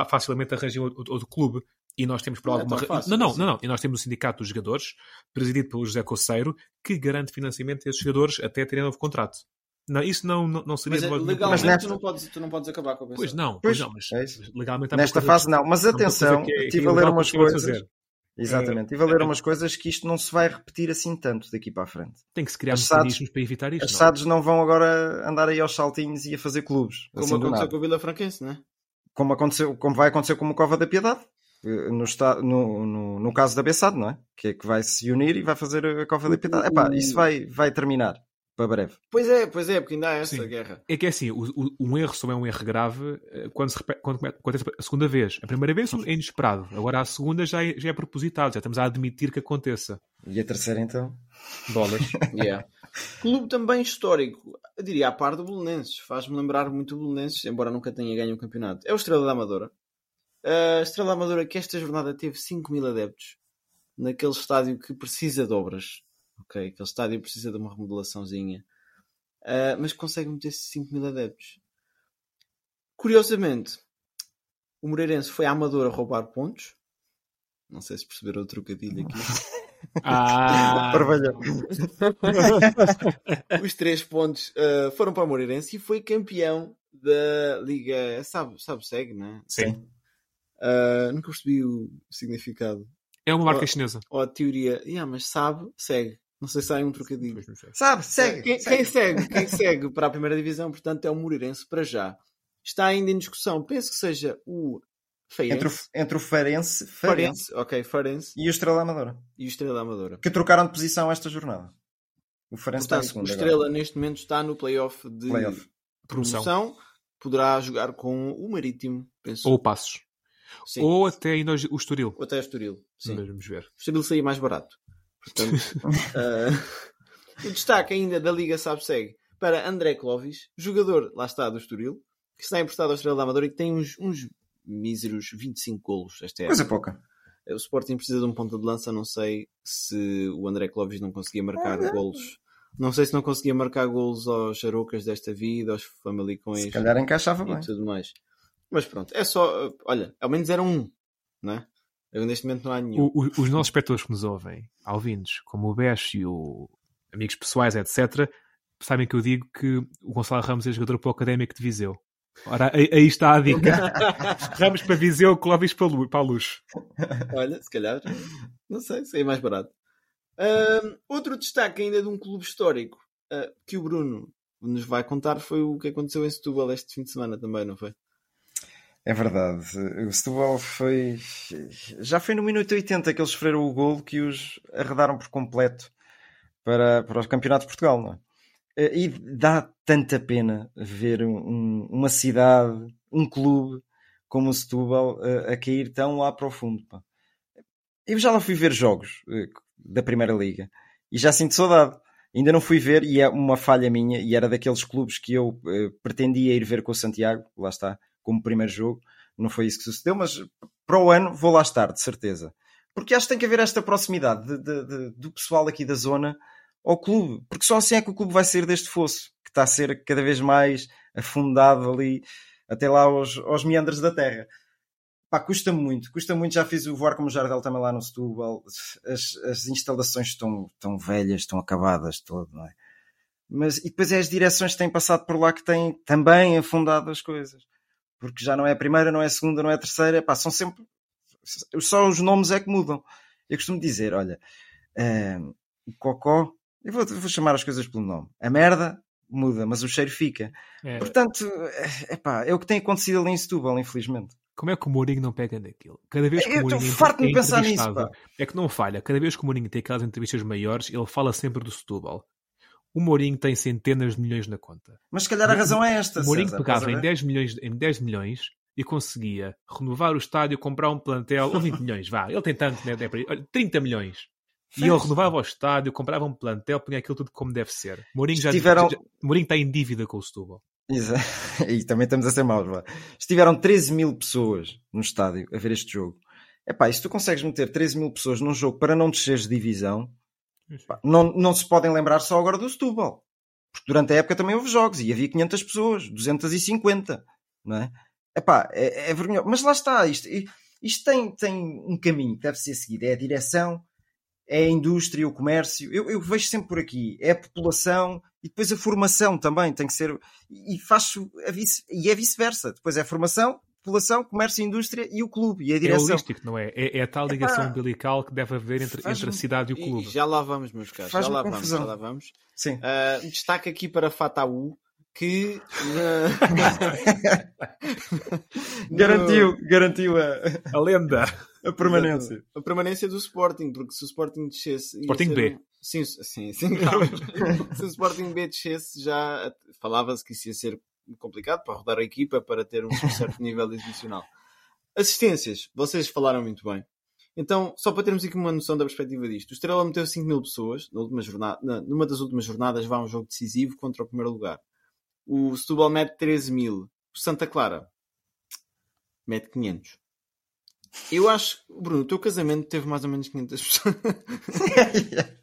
facilmente arranjam outro, clube e nós temos por Não é alguma não, não, assim. não, não, e nós temos o sindicato dos jogadores, presidido pelo José Coceiro, que garante financiamento a esses jogadores até terem novo contrato. Não, isso não, não, não seria Mas de nenhum legalmente problema. nesta- tu, não podes, tu não podes acabar com a Bessade. Pois não, Pois, pois não, mas é legalmente Nesta fase não. Mas atenção, que é- que é estive a ler umas que a coisas. Exatamente. Estive a ler umas coisas que isto não se vai repetir assim tanto daqui para a frente. Tem que se criar mecanismos para evitar isto. As não. é? SADs não vão agora andar aí aos saltinhos e a fazer clubes. Como assim aconteceu com a Vila Franquense, não é? como, aconteceu, como vai acontecer com o Cova da Piedade. eh, No, no, no, no caso da Bessade, não é? Que é que vai se unir e vai fazer a Cova da Piedade. Epá, isso vai, vai terminar para breve. Pois é, pois é, porque ainda há essa Sim. guerra. É que é assim, o, o- um erro só é um erro grave eh, quando, se repete, quando acontece a segunda vez. A primeira vez é inesperado, agora a segunda já é, já é propositado, já estamos a admitir que aconteça. E a terceira, então? Dólares. (laughs) Yeah. Clube também histórico, eu diria a par do Belenenses. Faz-me lembrar muito o Belenenses, embora nunca tenha ganho um campeonato. É o Estrela da Amadora. A Estrela da Amadora que esta jornada teve 5 mil adeptos naquele estádio que precisa de obras. Ok, aquele estádio precisa de uma remodelaçãozinha. Ah, mas consegue meter 5 mil adeptos. Curiosamente, o Moreirense foi à Amadora roubar pontos. Não sei se perceberam o trocadilho aqui. (laughs) Ah. (laughs) (laughs) Os três pontos uh, foram para o Moreirense e foi campeão da Liga. Sabe, sabe segue, não é? sim. Uh, nunca percebi o significado. É uma marca Oh. chinesa. Ou a teoria. Yeah, mas sabe, segue. Não sei se há um trocadilho. Sabe, segue. Quem, quem segue, quem segue para a primeira divisão, portanto, é o Moreirense para já. Está ainda em discussão. Penso que seja o Feirense. Entre o, entre o Farense, Farense Farense, ok, Farense e o Estrela Amadora. e o Estrela Amadora. Que trocaram de posição esta jornada. O Farense está em Portanto, o segundo Estrela agora. neste momento está no playoff de Playoff. Promoção. promoção. Poderá jogar com o Marítimo, penso. Ou passos. Sim. Ou até ainda o Estoril. Ou até o Estoril. Sim. Vamos ver. O Estoril saía mais barato. Portanto, ah, (laughs) o destaque ainda da Liga Sabseg para André Clovis, jogador, lá está, do Estoril, que está emprestado ao Estrela da Amadora e que tem uns, uns míseros 25 golos esta Coisa época. pouca. O Sporting precisa de um ponta de lança, não sei se o André Clovis não conseguia marcar golos. Não sei se não conseguia marcar golos aos charocas desta vida, aos famalicões Se calhar encaixava e bem. tudo mais. Mas pronto, é só, uh, olha, ao menos era um, não é? Eu, neste momento não há nenhum. O- o- os nossos espectadores que nos ouvem, alvindos, como o Besh e o amigos pessoais, etc., sabem que eu digo que o Gonçalo Ramos é jogador para o Académico de Viseu. Ora, aí, aí está a dica. (laughs) Ramos para Viseu, Clóvis para, a Luz. Olha, se calhar, não sei, se é mais barato. Outro destaque ainda de um clube histórico ah, que o Bruno nos vai contar foi o que aconteceu em Setúbal este fim de semana também, não foi? É verdade. O Setúbal foi. Já foi no minuto 80 que eles sofreram o gol que os arredaram por completo para, para o Campeonato de Portugal, não é? E dá tanta pena ver um- uma cidade, um clube como o Setúbal a, a cair tão lá para o fundo. pá. Eu já lá fui ver jogos eh, da Primeira Liga e já sinto saudade. Ainda não fui ver e é uma falha minha e era daqueles clubes que eu eh, pretendia ir ver com o Santiago, lá está, como primeiro jogo. Não foi isso que sucedeu, mas para o ano vou lá estar, de certeza. Porque acho que tem que haver esta proximidade de- de- de- do pessoal aqui da zona ao clube, porque só assim é que o clube vai sair deste fosso, que está a ser cada vez mais afundado ali, até lá aos, aos meandros da terra. Pá, custa muito, custa muito. Já fiz o voar como Jardel também lá no Setúbal. As, as instalações estão, estão velhas, estão acabadas, todo, não é? Mas, e depois é as direções que têm passado por lá que têm também afundado as coisas. Porque já não é a primeira, não é a segunda, não é a terceira. Pá, são sempre. Só os nomes é que mudam. Eu costumo dizer: olha, uh, o Cocó, eu vou, vou chamar as coisas pelo nome. A merda muda, mas o cheiro fica. É. Portanto, é, pá, é o que tem acontecido ali em Setúbal, infelizmente. Como é que o Mourinho não pega naquilo? Cada vez que eu o Mourinho farto de pensar nisso, pá. é que não falha. Cada vez que o Mourinho tem aquelas entrevistas maiores, ele fala sempre do Setúbal. O Mourinho tem centenas de milhões na conta. Mas se calhar a razão é esta. O Mourinho César, pegava em 10, milhões, em 10 milhões e conseguia renovar o estádio, comprar um plantel, ou 20 milhões, vá, ele tem tanto, né? 30 milhões. E ele renovava o estádio, comprava um plantel, punha aquilo tudo como deve ser. Mourinho já, Estiveram... já Mourinho está em dívida com o Setúbal. Exato. (laughs) E também estamos a ser maus. Lá. Estiveram 13 mil pessoas no estádio a ver este jogo. Epá, e se tu consegues meter 13 mil pessoas num jogo para não desceres de divisão, não, não se podem lembrar só agora do Setúbal. Porque durante a época também houve jogos e havia 500 pessoas, 250, não é? Epá, é, é vergonhoso. Mas lá está, isto, isto tem, tem um caminho que deve ser seguido. É a direção, é a indústria, o comércio. Eu, eu vejo sempre por aqui. É a população e depois a formação também tem que ser. E faço vice, e é vice-versa. Depois é a formação, população, comércio, indústria e o clube e a direção. É holístico, não é? É, é a tal ligação umbilical que deve haver entre, entre a cidade e o clube. E já lá vamos, meus caros. Já lá confusão. vamos, já lá vamos. Sim. Uh, destaque aqui para Fataú que (laughs) garantiu, garantiu a, a lenda, (laughs) a permanência. A permanência do Sporting, porque se o Sporting descesse. Sporting B. Um... Sim, sim, sim. (laughs) se o Sporting B descesse, já falava-se que isso ia ser complicado para rodar a equipa, para ter um certo (laughs) nível adicional. Assistências, vocês falaram muito bem. Então, só para termos aqui uma noção da perspectiva disto, o Estrela meteu 5 mil pessoas na última jornada, numa das últimas jornadas, vai um jogo decisivo contra o primeiro lugar. O Setúbal mete 13 mil. O Santa Clara mete 500. Eu acho, Bruno, o teu casamento teve mais ou menos 500 pessoas. (laughs)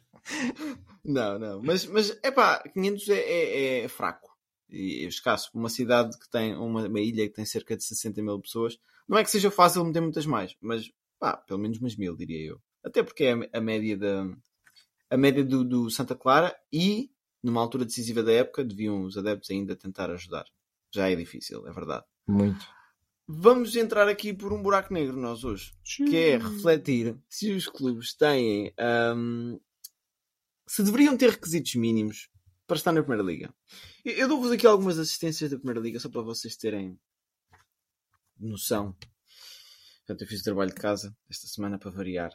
não, não. Mas, mas é pá, 500 é, é, é, fraco. E é escasso. Uma cidade que tem, uma, uma, ilha que tem cerca de 60 mil pessoas, não é que seja fácil meter muitas mais, mas pá, pelo menos umas mil, diria eu. Até porque é a, média da. A média do, do Santa Clara e numa altura decisiva da época, deviam os adeptos ainda tentar ajudar. Já é difícil, é verdade. Muito. Vamos entrar aqui por um buraco negro nós hoje, que é refletir se os clubes têm. Um, se deveriam ter requisitos mínimos para estar na Primeira Liga. Eu, dou-vos aqui algumas assistências da Primeira Liga, só para vocês terem noção. Portanto, eu fiz o trabalho de casa esta semana para variar.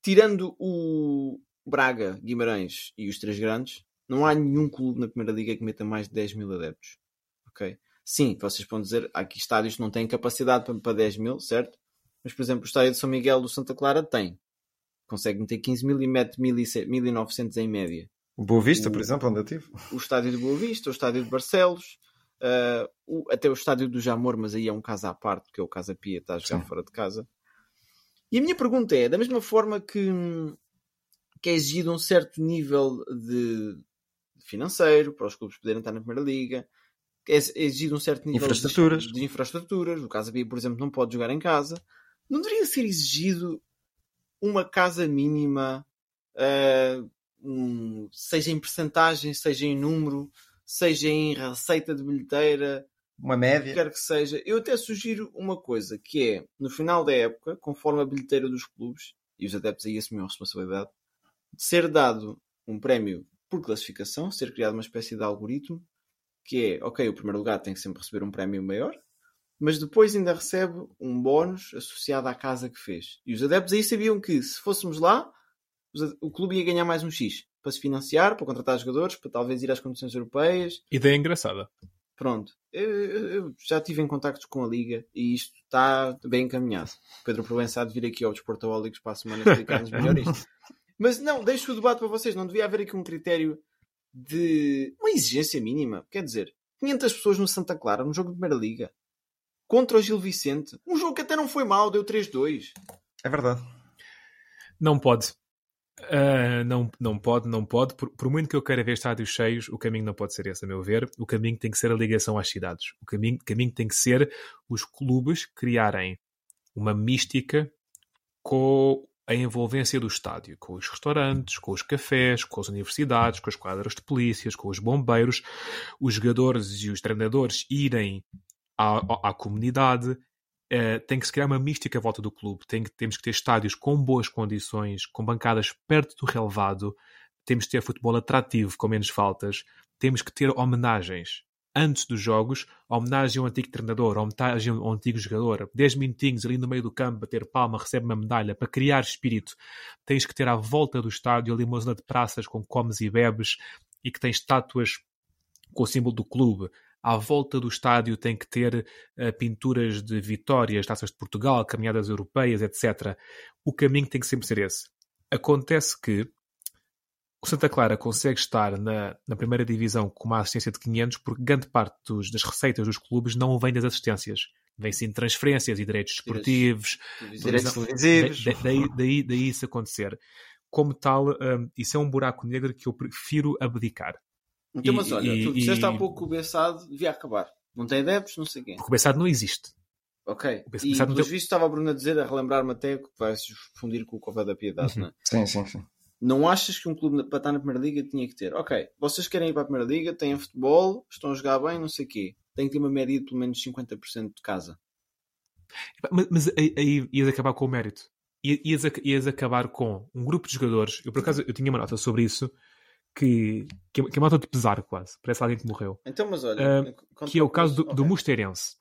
Tirando o Braga, Guimarães e os três grandes, não há nenhum clube na Primeira Liga que meta mais de 10 mil adeptos. Ok? Sim, vocês podem dizer, aqui estádios não têm capacidade para 10 mil, certo? Mas, por exemplo, o estádio de São Miguel do Santa Clara tem. Consegue meter 15 mil e mete 1.900 em média. O Boa Vista, o, por exemplo, onde eu tive. O estádio de Boa Vista, o estádio de Barcelos, uh, o, até o estádio do Jamor, mas aí é um caso à parte, porque é o Casa Pia está a jogar Sim. fora de casa. E a minha pergunta é, da mesma forma que, que é exigido um certo nível de, financeiro para os clubes poderem estar na Primeira Liga. É exigido um certo nível infraestruturas. De, de infraestruturas. O Casa Pia, por exemplo, não pode jogar em casa. Não deveria ser exigido uma casa mínima, uh, um, seja em percentagem, seja em número, seja em receita de bilheteira, uma média, quer que seja. Eu até sugiro uma coisa que é no final da época, conforme a bilheteira dos clubes e os adeptos aí assumem a responsabilidade, de ser dado um prémio por classificação, ser criado uma espécie de algoritmo que é, ok, o primeiro lugar tem que sempre receber um prémio maior, mas depois ainda recebe um bónus associado à casa que fez. E os adeptos aí sabiam que se fôssemos lá, o clube ia ganhar mais um X para se financiar, para contratar jogadores, para talvez ir às competições europeias. Ideia engraçada. Pronto, eu, eu, já estive em contactos com a Liga e isto está bem encaminhado. Pedro Provença há de vir aqui ao Desportaólicos para a semana explicar-nos (laughs) melhor isto. Mas não, deixo o debate para vocês. Não devia haver aqui um critério de uma exigência mínima. Quer dizer, 500 pessoas no Santa Clara, no jogo de Primeira Liga, contra o Gil Vicente. Um jogo que até não foi mal, deu 3-2. É verdade. Não pode. Uh, não, não pode, não pode. Por, por, muito que eu queira ver estádios cheios, o caminho não pode ser esse, a meu ver. O caminho tem que ser a ligação às cidades. O caminho, caminho tem que ser os clubes criarem uma mística com a envolvência do estádio, com os restaurantes, com os cafés, com as universidades, com as quadras de polícias, com os bombeiros, os jogadores e os treinadores irem à, à, à comunidade. Uh, tem que se criar uma mística à volta do clube. Que, temos que ter estádios com boas condições, com bancadas perto do relevado. Temos que ter futebol atrativo, com menos faltas. Temos que ter homenagens antes dos jogos, homenagem ao antigo treinador, homenagem ao antigo jogador, 10 minutinhos ali no meio do campo, bater palma, recebe uma medalha, para criar espírito, tens que ter à volta do estádio ali uma zona de praças com comes e bebes e que tem estátuas com o símbolo do clube. À volta do estádio tem que ter uh, pinturas de vitórias, taças de Portugal, caminhadas europeias, etc. O caminho tem que sempre ser esse. Acontece que o Santa Clara consegue estar na, na primeira divisão com uma assistência de 500 porque grande parte dos, das receitas dos clubes não vem das assistências. Vem sim de transferências e direitos esportivos. Direitos televisivos. Daí, daí, daí isso acontecer. Como tal, um, isso é um buraco negro que eu prefiro abdicar. Então, e, mas olha, e, tu disseste e... há pouco que o Bessado devia acabar. Não tem adeptos, não sei quem. Porque o Bessado não existe. Ok. O Bessado, e pelos tem... vistos estava a Bruna a dizer, a relembrar-me até que vai se fundir com o Cova da Piedade, uhum. não é? Sim, sim, sim. Não achas que um clube para estar na Primeira Liga tinha que ter? Ok, vocês querem ir para a Primeira Liga, têm futebol, estão a jogar bem, não sei o quê. Tem que ter uma média de pelo menos 50% de casa. Mas, mas aí, aí ias acabar com o mérito. Ias, ias acabar com um grupo de jogadores. Eu, por acaso, eu tinha uma nota sobre isso que, que, é uma nota de pesar quase. Parece alguém que morreu. Então, mas olha... Uh, que é o caso do, okay. do Mosteirense.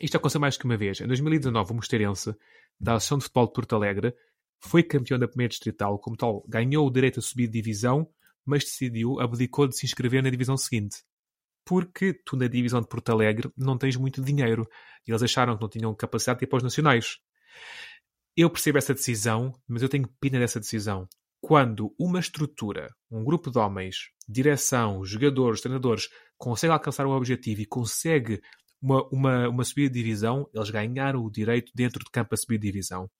Isto aconteceu mais que uma vez. Em 2019, o Mosteirense, da Associação de Futebol de Porto Alegre, foi campeão da primeira distrital, como tal, ganhou o direito a subir de divisão, mas decidiu, abdicou de se inscrever na divisão seguinte. Porque tu na divisão de Porto Alegre não tens muito dinheiro. E eles acharam que não tinham capacidade de ir para os nacionais. Eu percebo essa decisão, mas eu tenho pena dessa decisão. Quando uma estrutura, um grupo de homens, direção, jogadores, treinadores, consegue alcançar um objetivo e consegue uma, uma, uma subida de divisão, eles ganharam o direito dentro de campo a subir de divisão.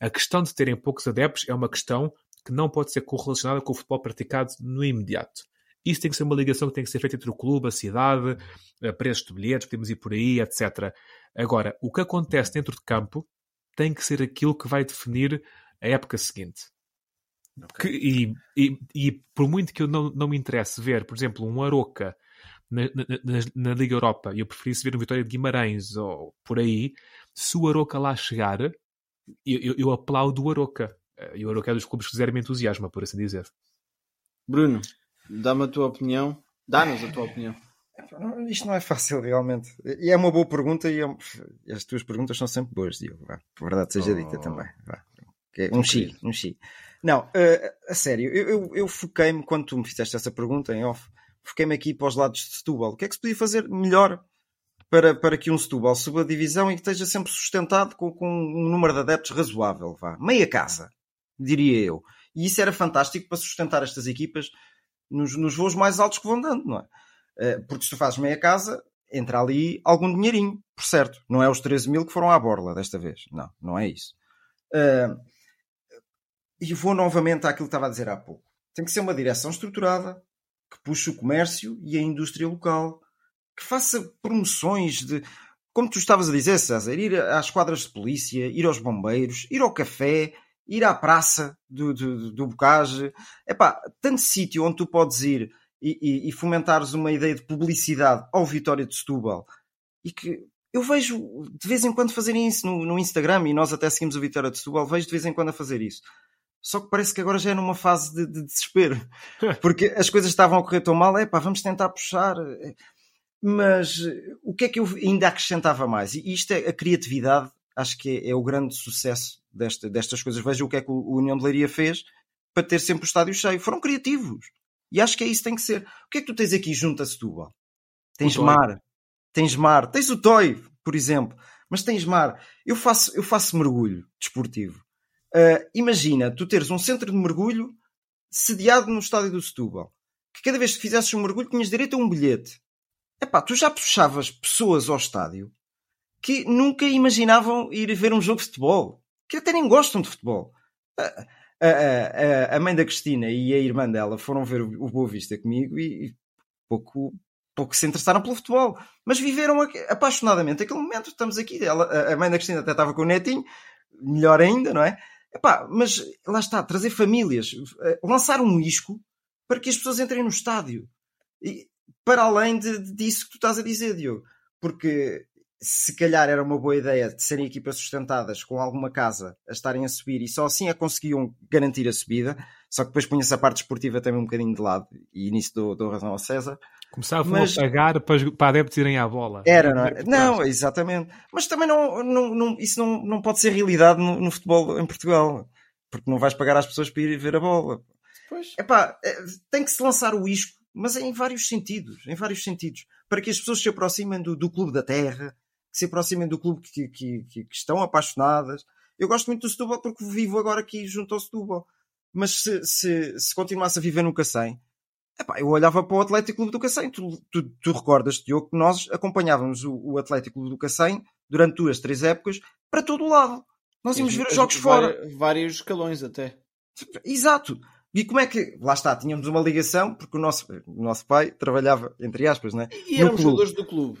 A questão de terem poucos adeptos é uma questão que não pode ser correlacionada com o futebol praticado no imediato. Isso tem que ser uma ligação que tem que ser feita entre o clube, a cidade, a preços de bilhetes, podemos ir por aí, etc. Agora, o que acontece dentro de campo tem que ser aquilo que vai definir a época seguinte. Okay. Que, e, e, e, por muito que eu não, não me interesse ver, por exemplo, um Aroca na, na, na, Liga Europa, e eu preferisse ver um Vitória de Guimarães ou por aí, se o Aroca lá chegar, eu, eu aplaudo o Aroca. E o Aroca é dos clubes que fizeram-me entusiasma, por assim dizer. Bruno, dá-me a tua opinião. Dá-nos a tua opinião. Isto não é fácil, realmente. E é uma boa pergunta e é... as tuas perguntas são sempre boas, Diogo. Vá. Por verdade seja dita oh. também. Vá. Um chi, um chi. Não, uh, a sério, eu, eu, eu foquei-me, quando tu me fizeste essa pergunta em off, foquei-me aqui para os lados de Setúbal. O que é que se podia fazer melhor para, para que um Setúbal suba a divisão e que esteja sempre sustentado com, com um número de adeptos razoável, vá. Meia casa, diria eu. E isso era fantástico para sustentar estas equipas nos, nos voos mais altos que vão dando, não é? Eh, porque se tu fazes meia casa, entra ali algum dinheirinho, por certo. Não é os 13 mil que foram à borla desta vez. Não, não é isso. Uh, e vou novamente àquilo que estava a dizer há pouco. Tem que ser uma direção estruturada que puxe o comércio e a indústria local que faça promoções de. Como tu estavas a dizer, César, ir às quadras de polícia, ir aos bombeiros, ir ao café, ir à praça do, do, do Bocage. Epá, tanto sítio onde tu podes ir e, e, e, fomentares uma ideia de publicidade ao Vitória de Setúbal. E que eu vejo de vez em quando fazerem isso no, no Instagram e nós até seguimos o Vitória de Setúbal, vejo de vez em quando a fazer isso. Só que parece que agora já é numa fase de, de desespero. (laughs) Porque as coisas estavam a correr tão mal, é pá, vamos tentar puxar. Mas o que é que eu ainda acrescentava mais? E isto é a criatividade, acho que é, é o grande sucesso desta, destas coisas. Veja o que é que o União de Leiria fez para ter sempre o estádio cheio. Foram criativos. E acho que é isso que tem que ser. O que é que tu tens aqui junto a Setúbal? Tens mar, tens mar, tens o Toy, por exemplo, mas tens mar. Eu faço, eu faço mergulho desportivo. Uh, imagina tu teres um centro de mergulho sediado no estádio do Setúbal, que cada vez que fizesses um mergulho tinhas direito a um bilhete. Epá, tu já puxavas pessoas ao estádio que nunca imaginavam ir ver um jogo de futebol, que até nem gostam de futebol. A, a, a, mãe da Cristina e a irmã dela foram ver o Boa Vista comigo e, pouco, pouco se interessaram pelo futebol, mas viveram apaixonadamente aquele momento. Estamos aqui, ela, a mãe da Cristina até estava com o netinho, melhor ainda, não é? Epá, mas lá está, trazer famílias, eh, lançar um isco para que as pessoas entrem no estádio. E, para além de, disso que tu estás a dizer, Diogo. Porque se calhar era uma boa ideia de serem equipas sustentadas com alguma casa a estarem a subir e só assim a conseguiam garantir a subida, só que depois punha-se a parte esportiva também um bocadinho de lado e nisso dou, dou razão ao César. Começavam mas... a pagar para, para adeptos irem à bola. Era, não era? Não, exatamente. Mas também não, não, não isso não, não pode ser realidade no, no, futebol em Portugal, porque não vais pagar às pessoas para ir ver a bola. Pois. Epá, é, tem que se lançar o isco, mas em vários sentidos, em vários sentidos, para que as pessoas se aproximem do, do clube da terra, que se aproximem do clube que, que, que, que, estão apaixonadas. Eu gosto muito do Setúbal porque vivo agora aqui junto ao Setúbal. Mas se, se, se continuasse a viver no Cacém, epá, eu olhava para o Atlético Clube do Cacém. Tu, tu, tu recordas, Diogo, que nós acompanhávamos o, o Atlético Clube do Cacém durante duas, três épocas para todo o lado. Nós íamos ver os jogos fora. Vários escalões até. Exato. E como é que. Lá está, tínhamos uma ligação, porque o nosso, o nosso pai trabalhava, entre aspas, né? E éramos jogadores do clube.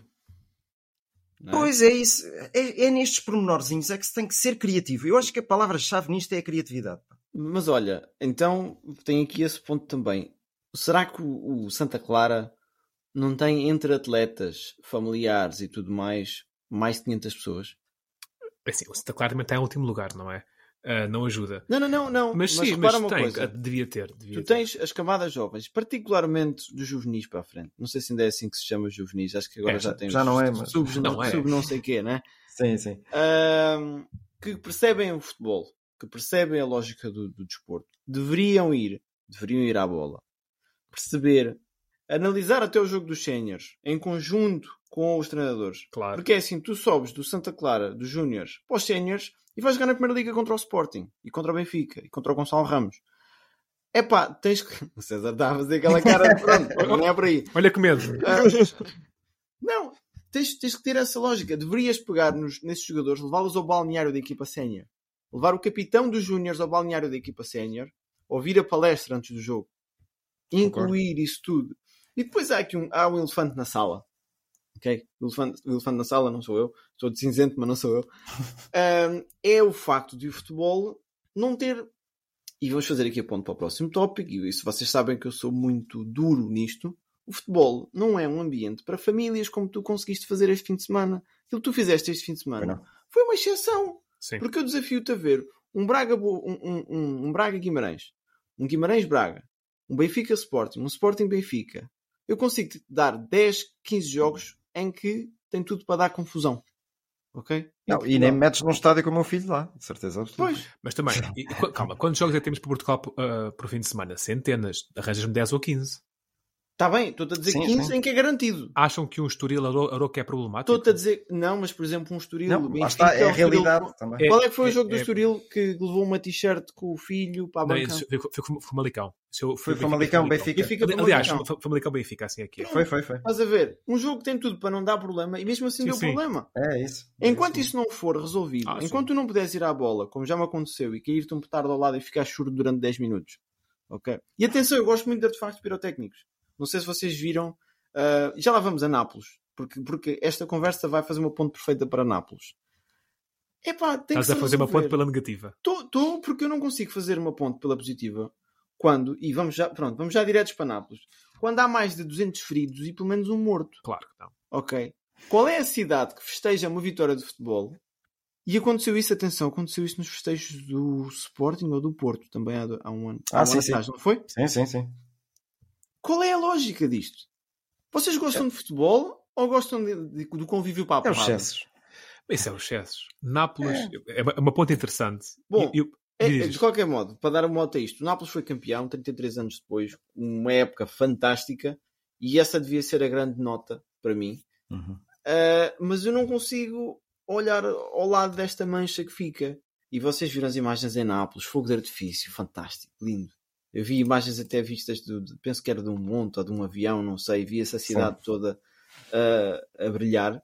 É? Pois é isso. É, é, nestes pormenorzinhos é que se tem que ser criativo. Eu acho que a palavra-chave nisto é a criatividade. Mas olha, então tem aqui esse ponto também. Será que o, o Santa Clara não tem entre atletas, familiares e tudo mais, mais de 500 pessoas? É assim, o Santa Clara também está em último lugar, não é? Uh, não ajuda. Não, não, não, não. Mas, mas sim, mas uma tem, coisa. devia ter. Devia tu tens as camadas jovens, particularmente dos juvenis para a frente. Não sei se ainda é assim que se chama juvenis, acho que agora é, já tem já não é, mas... sub, não, é. sub não sei quê, né? Sim, sim. Uh, que percebem o futebol, que percebem a lógica do, do desporto, deveriam ir, deveriam ir à bola, perceber, analisar até o jogo dos séniores em conjunto com os treinadores. Claro. Porque é assim, tu sobes do Santa Clara, dos Júniores, para os séniores e vais jogar na Primeira Liga contra o Sporting, e contra o Benfica, e contra o Gonçalo Ramos. É pá, tens que. (laughs) O César está a fazer aquela cara de pronto, (laughs) não é por aí. Olha que medo. Uh, não, tens, tens que ter essa lógica. Deverias pegar nos, nesses jogadores, levá-los ao balneário da equipa sénior, levar o capitão dos Júniors ao balneário da equipa sénior, ouvir a palestra antes do jogo, incluir Concordo. isso tudo. E depois há aqui um, há um elefante na sala ok? O elefante, o elefante na sala não sou eu, estou de cinzento, mas não sou eu. (laughs) Um, é o facto de o futebol não ter. E vamos fazer aqui a ponto para o próximo tópico, e isso vocês sabem que eu sou muito duro nisto. O futebol não é um ambiente para famílias como tu conseguiste fazer este fim de semana. Aquilo que tu fizeste este fim de semana foi uma exceção. Sim. Porque eu desafio-te a ver um Braga, um, um, um Braga Guimarães, um Guimarães Braga, um Benfica Sporting, um Sporting Benfica. Eu consigo te dar 10, 15 jogos em que tem tudo para dar confusão. Ok? Não, e nem metes num estádio com o meu filho lá, de certeza absoluta. Pois. Mas também, e, calma, quantos jogos é que temos para Portugal uh, por fim de semana? Centenas. Arranjas-me 10 ou 15. Está bem, estou-te a dizer sim, 15 sim. em que é garantido. Acham que um Estoril Aroca é problemático? Estou-te a dizer, não, mas por exemplo, um Estoril. Não, lá está, é a realidade Estoril, também. Qual é que foi é, o jogo é, do Estoril que levou uma t-shirt com o filho para a banca? Foi, Famalicão. Foi, Famalicão, Benfica. Benfica. Aliás, Famalicão, Benfica, assim aqui. É. Foi, foi, foi. Estás a ver? Um jogo que tem tudo para não dar problema e mesmo assim sim, deu sim. problema. É isso. Enquanto é isso não for resolvido, ah, enquanto tu não puderes ir à bola, como já me aconteceu, e cair-te um petardo ao lado e ficar churro durante 10 minutos. Ok? E atenção, eu gosto muito de artefactos pirotécnicos. Não sei se vocês viram. Uh, já lá vamos a Nápoles, porque, porque esta conversa vai fazer uma ponte perfeita para Nápoles. Epá, tem Estás a fazer uma ponte pela negativa. Estou, porque eu não consigo fazer uma ponte pela positiva quando, e vamos já, pronto, vamos já diretos para Nápoles, quando há mais de 200 feridos e pelo menos um morto. Claro que não. Ok. Qual é a cidade que festeja uma vitória de futebol? E aconteceu isso, atenção, aconteceu isso nos festejos do Sporting ou do Porto, também há, há um ano, ah, há um sim, ano sim. atrás, não foi? Sim, sim, sim. Qual é a lógica disto? Vocês gostam é. de futebol ou gostam de, de, do convívio para a É os excessos. Isso é os excessos. Nápoles é, é uma ponta interessante. Bom, eu, eu, é, de qualquer modo, para dar uma moto a isto, o Nápoles foi campeão 33 anos depois, uma época fantástica, e essa devia ser a grande nota para mim. Uhum. Uh, mas eu não consigo olhar ao lado desta mancha que fica. E vocês viram as imagens em Nápoles, fogo de artifício, fantástico, lindo. Eu vi imagens até vistas, de, de, penso que era de um monte ou de um avião, não sei. Vi essa cidade Sim. toda uh, a brilhar.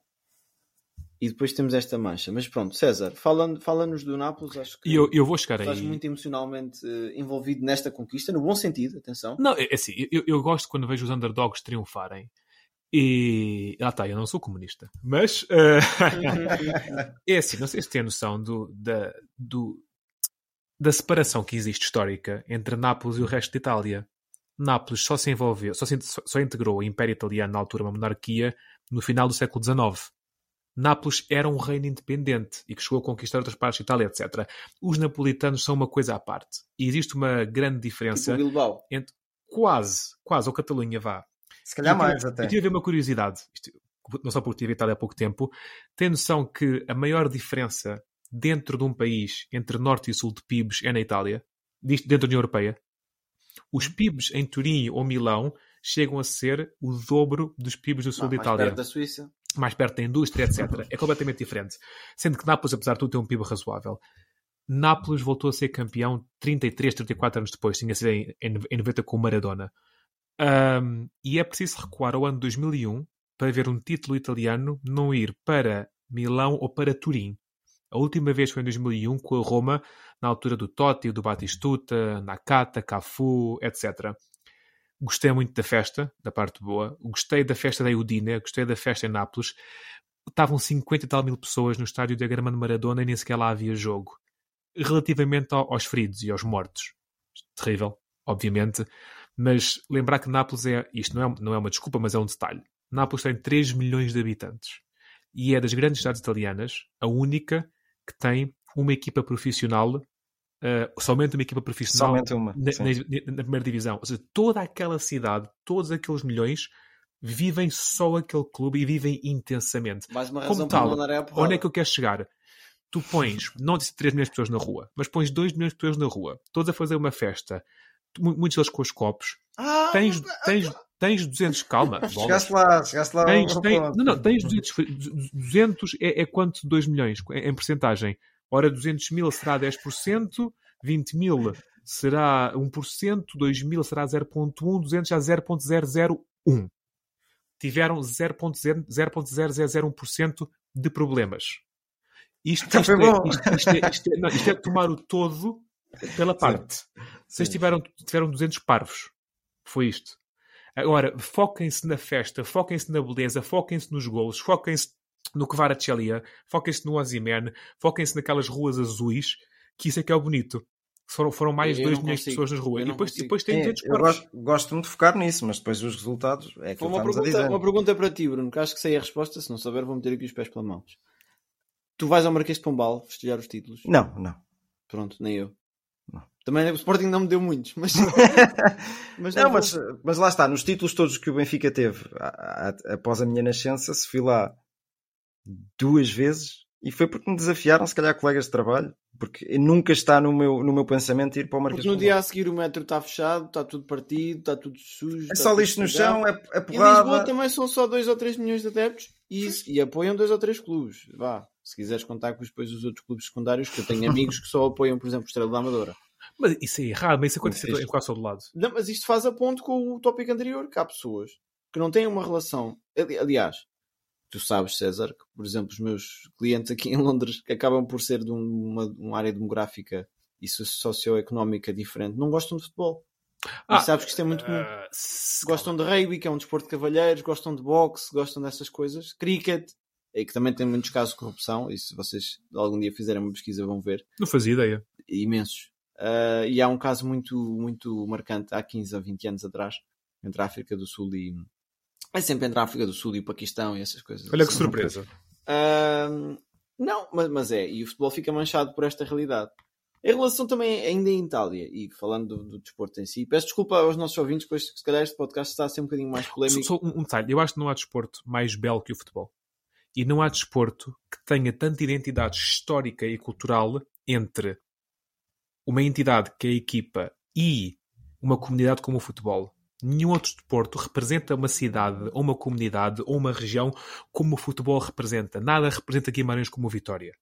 E depois temos esta mancha. Mas pronto, César, fala-nos fala do Nápoles. Acho que eu, eu vou chegar estás aí. muito emocionalmente uh, envolvido nesta conquista, no bom sentido, atenção. Não, é, é assim, eu, eu gosto quando vejo os underdogs triunfarem. E lá está, eu não sou comunista. Mas uh, (laughs) é assim, não sei se tem noção do, da, do, da separação que existe histórica entre Nápoles e o resto de Itália. Nápoles só se envolveu, só, se, só integrou o Império Italiano na altura uma monarquia no final do século XIX. Nápoles era um reino independente e que chegou a conquistar outras partes de Itália, etc. Os napolitanos são uma coisa à parte. E existe uma grande diferença tipo Bilbao. entre quase, quase, ou Catalunha vá, se calhar eu mais tive, até. Eu tive a ver uma curiosidade, isto, não só porque tive Itália há pouco tempo, tem noção que a maior diferença dentro de um país entre norte e sul de PIBs é na Itália, dentro da União Europeia. Os PIBs em Turim ou Milão chegam a ser o dobro dos PIBs do sul de mais Itália. perto da Suíça. Mais perto da indústria, etc. É completamente diferente. Sendo que Nápoles, apesar de tudo, tem um PIB razoável. Nápoles voltou a ser campeão 33, 34 anos depois, tinha sido em, em 90 com o Maradona. Um, e é preciso recuar ao ano 2001 para ver um título italiano não ir para Milão ou para Turim. A última vez foi em 2001 com a Roma, na altura do Totti, do Batistuta, Nakata, Cafu, etc. Gostei muito da festa, da parte boa. Gostei da festa da Udine, gostei da festa em Nápoles. Estavam 50 e tal mil pessoas no estádio de Armando Maradona e nem sequer lá havia jogo. Relativamente aos feridos e aos mortos. Terrível, obviamente. Mas lembrar que Nápoles é. Isto não é, não é uma desculpa, mas é um detalhe. Nápoles tem 3 milhões de habitantes. E é das grandes cidades italianas a única que tem uma equipa profissional. Uh, somente uma equipa profissional Somente uma, na, na- na primeira divisão. Ou seja, toda aquela cidade, todos aqueles milhões vivem só aquele clube e vivem intensamente. Mais uma Como razão para tal, não. Onde é que eu quero chegar? Tu pões, não disse 3 milhões de pessoas na rua, mas pões 2 milhões de pessoas na rua, todos a fazer uma festa, mu- muitos deles com os copos, Ah, tens, tens, tens 200, calma. (laughs) Chegaste lá, chegaste lá. Tens, tens- não, não, tens 200, foi- 200 é, é quanto 2 milhões em, em porcentagem? Ora, 200 mil será 10%, 20 mil será 1%, 2 mil será 0.1, 200 já 0.001. Tiveram 0.0 0.0001% de problemas. Isto, Então isto, é, isto, isto é, isto é- não, isto é tomar o todo pela parte. Vocês Sim. tiveram, tiveram 200 parvos. Foi isto. Agora, foquem-se na festa, foquem-se na beleza, foquem-se nos golos, foquem-se no Kvaratskhelia, foquem-se no Ozyman, foquem-se naquelas ruas azuis, que isso é que é o bonito. Foram, foram mais de Eu 2 não milhões de pessoas nas ruas. Eu E depois, depois tem Sim, 200 eu parvos. gosto, gosto muito de focar nisso, mas depois os resultados é que Foi uma pergunta, dizer. uma pergunta para ti, Bruno, que acho que sei a resposta. Se não souber, vou meter aqui os pés pela mão. Tu vais ao Marquês de Pombal festejar os títulos? Não, não. Pronto, nem eu. Não. Também o Sporting não me deu muitos, mas. (laughs) mas Não, vou. mas, mas lá está, nos títulos todos que o Benfica teve a- a- após a minha nascença, se fui lá duas vezes e foi porque me desafiaram, se calhar, colegas de trabalho, porque nunca está no meu, no meu pensamento ir para o Marquês Porque no dia a seguir o metro está fechado, está tudo partido, está tudo sujo. É só lixo no chão, é, é Em Lisboa porrada. também são só 2 ou 3 milhões de adeptos e, e apoiam 2 ou 3 clubes. Vá, se quiseres contar com depois os outros clubes secundários, que eu tenho amigos que só apoiam, por exemplo, o Estrela da Amadora. (laughs) Mas isso é errado, mas isso acontece em quase todo lado. Não, mas isto faz a ponto com o tópico anterior, que há pessoas que não têm uma relação. Ali- Aliás, tu sabes, César, que, por exemplo, os meus clientes aqui (laughs) em Londres, que acabam por ser de um, uma, uma área demográfica e so- socioeconómica diferente, não gostam de futebol. Ah, e sabes que isto é muito comum. Se- Gostam de rugby, que é um desporto de cavalheiros, gostam de boxe, gostam dessas coisas. Cricket, e que também tem muitos casos de corrupção, e se vocês algum dia fizerem uma pesquisa vão ver, Não fazia ideia. imensos. Ah, e há um caso muito, muito marcante há 15 ou 20 anos atrás, entre a África do Sul e. É sempre entre a África do Sul e o Paquistão e essas coisas. Olha que assim. surpresa. Ah, não, mas, mas é, e o futebol fica manchado por esta realidade. Em relação também ainda em Itália, e falando do, do desporto em si, peço desculpa aos nossos ouvintes, pois se calhar este podcast está a ser um bocadinho mais Só, polémico. só um, um detalhe, eu acho que não há desporto mais belo que o futebol. E não há desporto que tenha tanta identidade histórica e cultural entre uma entidade que é a equipa e uma comunidade como o futebol. Nenhum outro desporto representa uma cidade, ou uma comunidade, ou uma região como o futebol representa. Nada representa Guimarães como Vitória.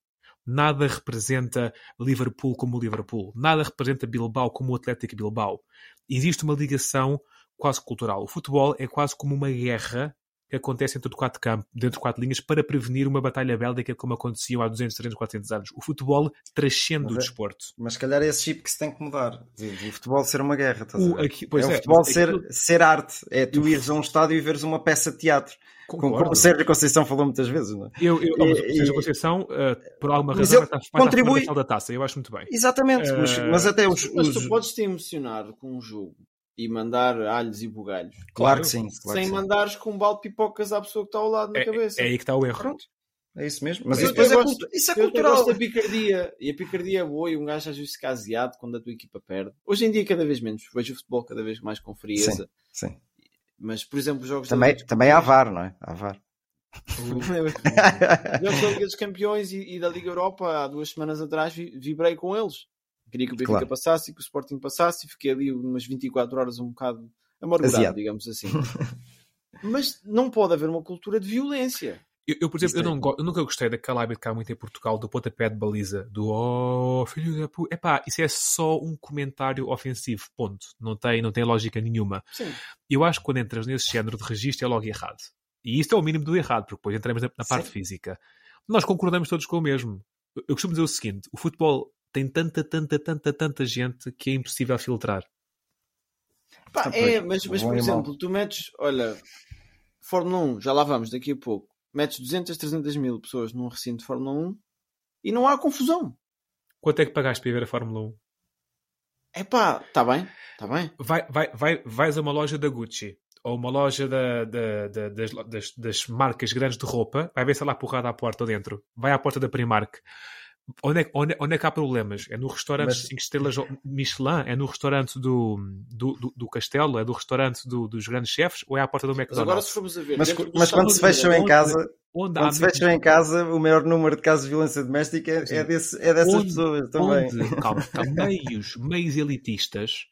Nada representa Liverpool como Liverpool. Nada representa Bilbao como o Atlético Bilbao. Existe uma ligação quase cultural. O futebol é quase como uma guerra que acontecem dentro de quatro campos, dentro de quatro linhas, para prevenir uma batalha bélica como acontecia há 200, 300, 400 anos. O futebol transcende Mas o é- desporto. Mas se calhar é esse chip que se tem que mudar. O futebol ser uma guerra. Estás O- a ver? aqui- pois é, o é, futebol ser, aquilo- ser arte. É tu ires a um estádio e veres uma peça de teatro. Como, Concordo. como o Sérgio Conceição falou muitas vezes. Não é? Eu, eu, oh, mas o E- Sérgio e- Conceição, eh, por alguma razão, fora contribui- da final da taça. Eu acho muito bem. Exatamente. Mas, Eh, mas até os. Mas os- tu podes te emocionar com um jogo e mandar alhos e bugalhos Claro que sim. Claro sem que sim. mandares com um balde de pipocas à pessoa que está ao lado na É, cabeça. é aí que está o erro. Pronto. É isso mesmo. Mas Eu isso, é, gosto- cultu- isso é Eu cultural. gosto da picardia. E a picardia é boa e um gajo às vezes fica aziado quando a tua equipa perde. Hoje em dia, cada vez menos. Vejo o futebol cada vez mais com frieza. Sim. Mas, por exemplo, os jogos da Também, dos também há VAR, não é? Há VAR. (laughs) (laughs) jogos da Liga dos Campeões e, e da Liga Europa, há duas semanas atrás, vi- vibrei com eles. Queria que o Benfica Claro. passasse e que o Sporting passasse e fiquei ali umas 24 horas um bocado amargurado, Aziado. digamos assim. (laughs) Mas não pode haver uma cultura de violência. Eu, eu, por exemplo, eu, é- não go- eu nunca gostei daquela hábito que há muito em Portugal do pontapé de baliza, do oh, filho da puta. Epá, isso é só um comentário ofensivo, ponto. Não tem, não tem lógica nenhuma. Sim. Eu acho que quando entras nesse género de registro é logo errado. E isto é o mínimo do errado, porque depois entramos na, na parte física. Nós concordamos todos com o mesmo. Eu costumo dizer o seguinte: o futebol tem tanta, tanta, tanta, tanta gente que é impossível filtrar. Pá, Ah, é, pois, mas, mas por exemplo, tu metes, olha, Fórmula 1, já lá vamos daqui a pouco, metes 200, 300 mil pessoas num recinto de Fórmula 1 e não há confusão. Quanto é que pagaste para ir ver a Fórmula 1? É pá, está bem, está bem. vai, vai, vai, vais a uma loja da Gucci ou uma loja da, da- da- das, das- das marcas grandes de roupa, vai ver se há lá porrada à porta ou dentro. Vai à porta da Primark. Onde é, que- onde, é- onde é que há problemas? É no restaurante Mas- 5 estrelas Michelin? É no restaurante do, do, do, do Castelo? É do restaurante do- dos grandes chefes? Ou é à porta do Mas McDonald's? agora se formos a ver... Mas, mas quando se fecham em Unidos, casa, Onde quando se fecham em casa, o maior número de casos de violência doméstica é, é, desse, é dessas Onde- pessoas também. onde, calma, calma, meios, meios elitistas,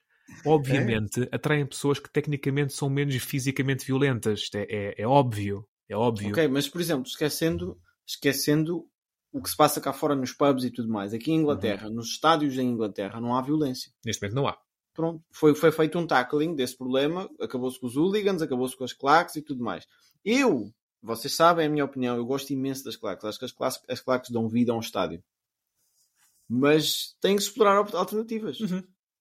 obviamente, atraem pessoas que tecnicamente são menos fisicamente violentas. Isto é, é, é óbvio. É óbvio. Ok, mas por exemplo, esquecendo, esquecendo o que se passa cá fora nos pubs e tudo mais, aqui em Inglaterra, Uhum. nos estádios em Inglaterra, não há violência. Neste momento não há. Pronto, foi, foi feito um tackling desse problema, acabou-se com os hooligans, acabou-se com as claques e tudo mais. Eu, vocês sabem a minha opinião, eu gosto imenso das claques, acho que as claques, as claques dão vida a um estádio. Mas tem que explorar al- alternativas.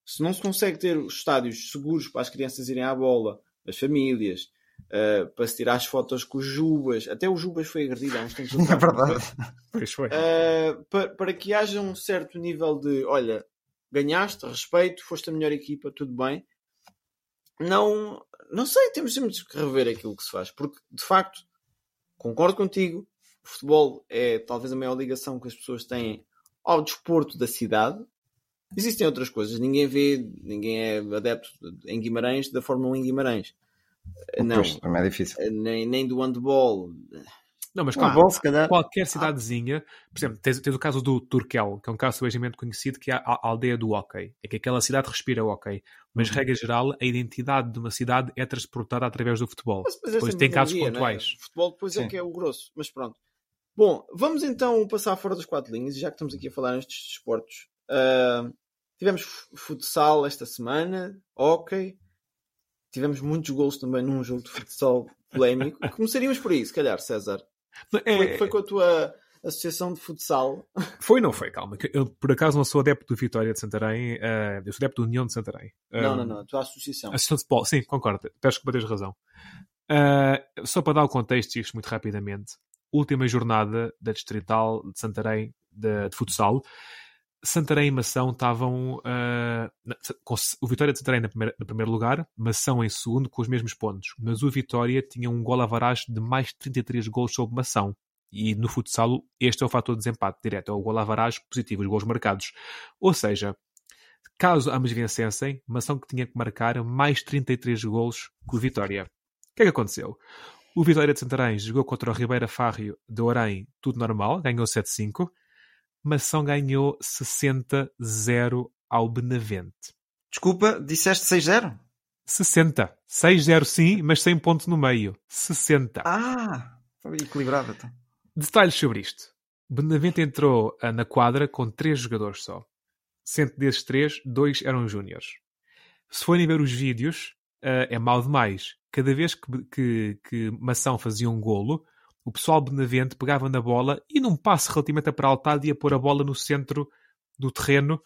Se não se consegue ter os estádios seguros para as crianças irem à bola, as famílias, eh, para se tirar as fotos com os Jubas, até o Jubas foi agredido há uns tempos (laughs) É atrás, verdade. Pois foi. Uh, para, para que haja um certo nível de olha, ganhaste, respeito, foste a melhor equipa, tudo bem. Não, não sei, temos sempre que rever aquilo que se faz, porque de facto concordo contigo. O futebol é talvez a maior ligação que as pessoas têm ao desporto da cidade. Existem outras coisas, ninguém vê, ninguém é adepto em Guimarães da Fórmula 1 em Guimarães. Não, também é difícil. nem, nem do handball. Não, mas Ah, calhar. qualquer cidadezinha, por exemplo, tens, tens o caso do Turkel, que é um caso subejamente conhecido, que é a, a aldeia do hockey. É que aquela cidade respira hockey. Mas, Uhum. regra geral, a identidade de uma cidade é transportada através do futebol. Mas, mas é Depois tem casos é? pontuais. O futebol depois é Sim. que é o grosso, mas pronto. Bom, vamos então passar fora das quatro linhas, e já que estamos aqui a falar nestes desportos. ah, tivemos futsal esta semana, ok. Tivemos muitos gols também num jogo de futsal polémico. (laughs) Começaríamos por aí, se calhar, César. É- Foi, foi com a tua associação de futsal. Foi, não foi, calma. Eu, por acaso, não sou adepto do Vitória de Santarém, eh, eu sou adepto do União de Santarém. Não, Eh, não, não, a tua associação. Associação de futebol, sim, concordo. Peço que tens razão. Eh, só para dar o contexto isto muito rapidamente. Última jornada da Distrital de Santarém de, de futsal. Santarém e Mação estavam na- com o Vitória de Santarém na primeira- no primeiro lugar, Mação em segundo com os mesmos pontos. Mas o Vitória tinha um gol a varagem de mais de 33 gols sobre Mação. E no futsal este é o fator de desempate direto, é o gol a positivo, os gols marcados. Ou seja, caso ambos vencessem, Mação que tinha que marcar mais 33 golos que o Vitória. O que é que aconteceu? O Vitória de Santarém jogou contra o Ribeira Fárrio de Orém, tudo normal, ganhou 7-5. Mação ganhou 60-0 ao Benavente. Desculpa, disseste 6-0? 60. 6-0 sim, mas sem ponto no meio. 60. Ah, equilibrado. Então. Detalhes sobre isto. Benavente entrou ah, na quadra com três jogadores só. Sendo desses três, dois eram júniores. Se forem ver os vídeos, uh, é mau demais. Cada vez que, que, que Mação fazia um golo, o pessoal Benavente pegava na bola e num passo relativamente aparaltado ia pôr a bola no centro do terreno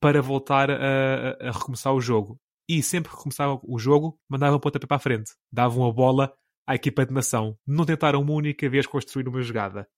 para voltar a, a, recomeçar o jogo. E sempre que recomeçava o jogo, mandavam pontapé para a frente. Davam a bola à equipa de nação. Não tentaram uma única vez construir uma jogada.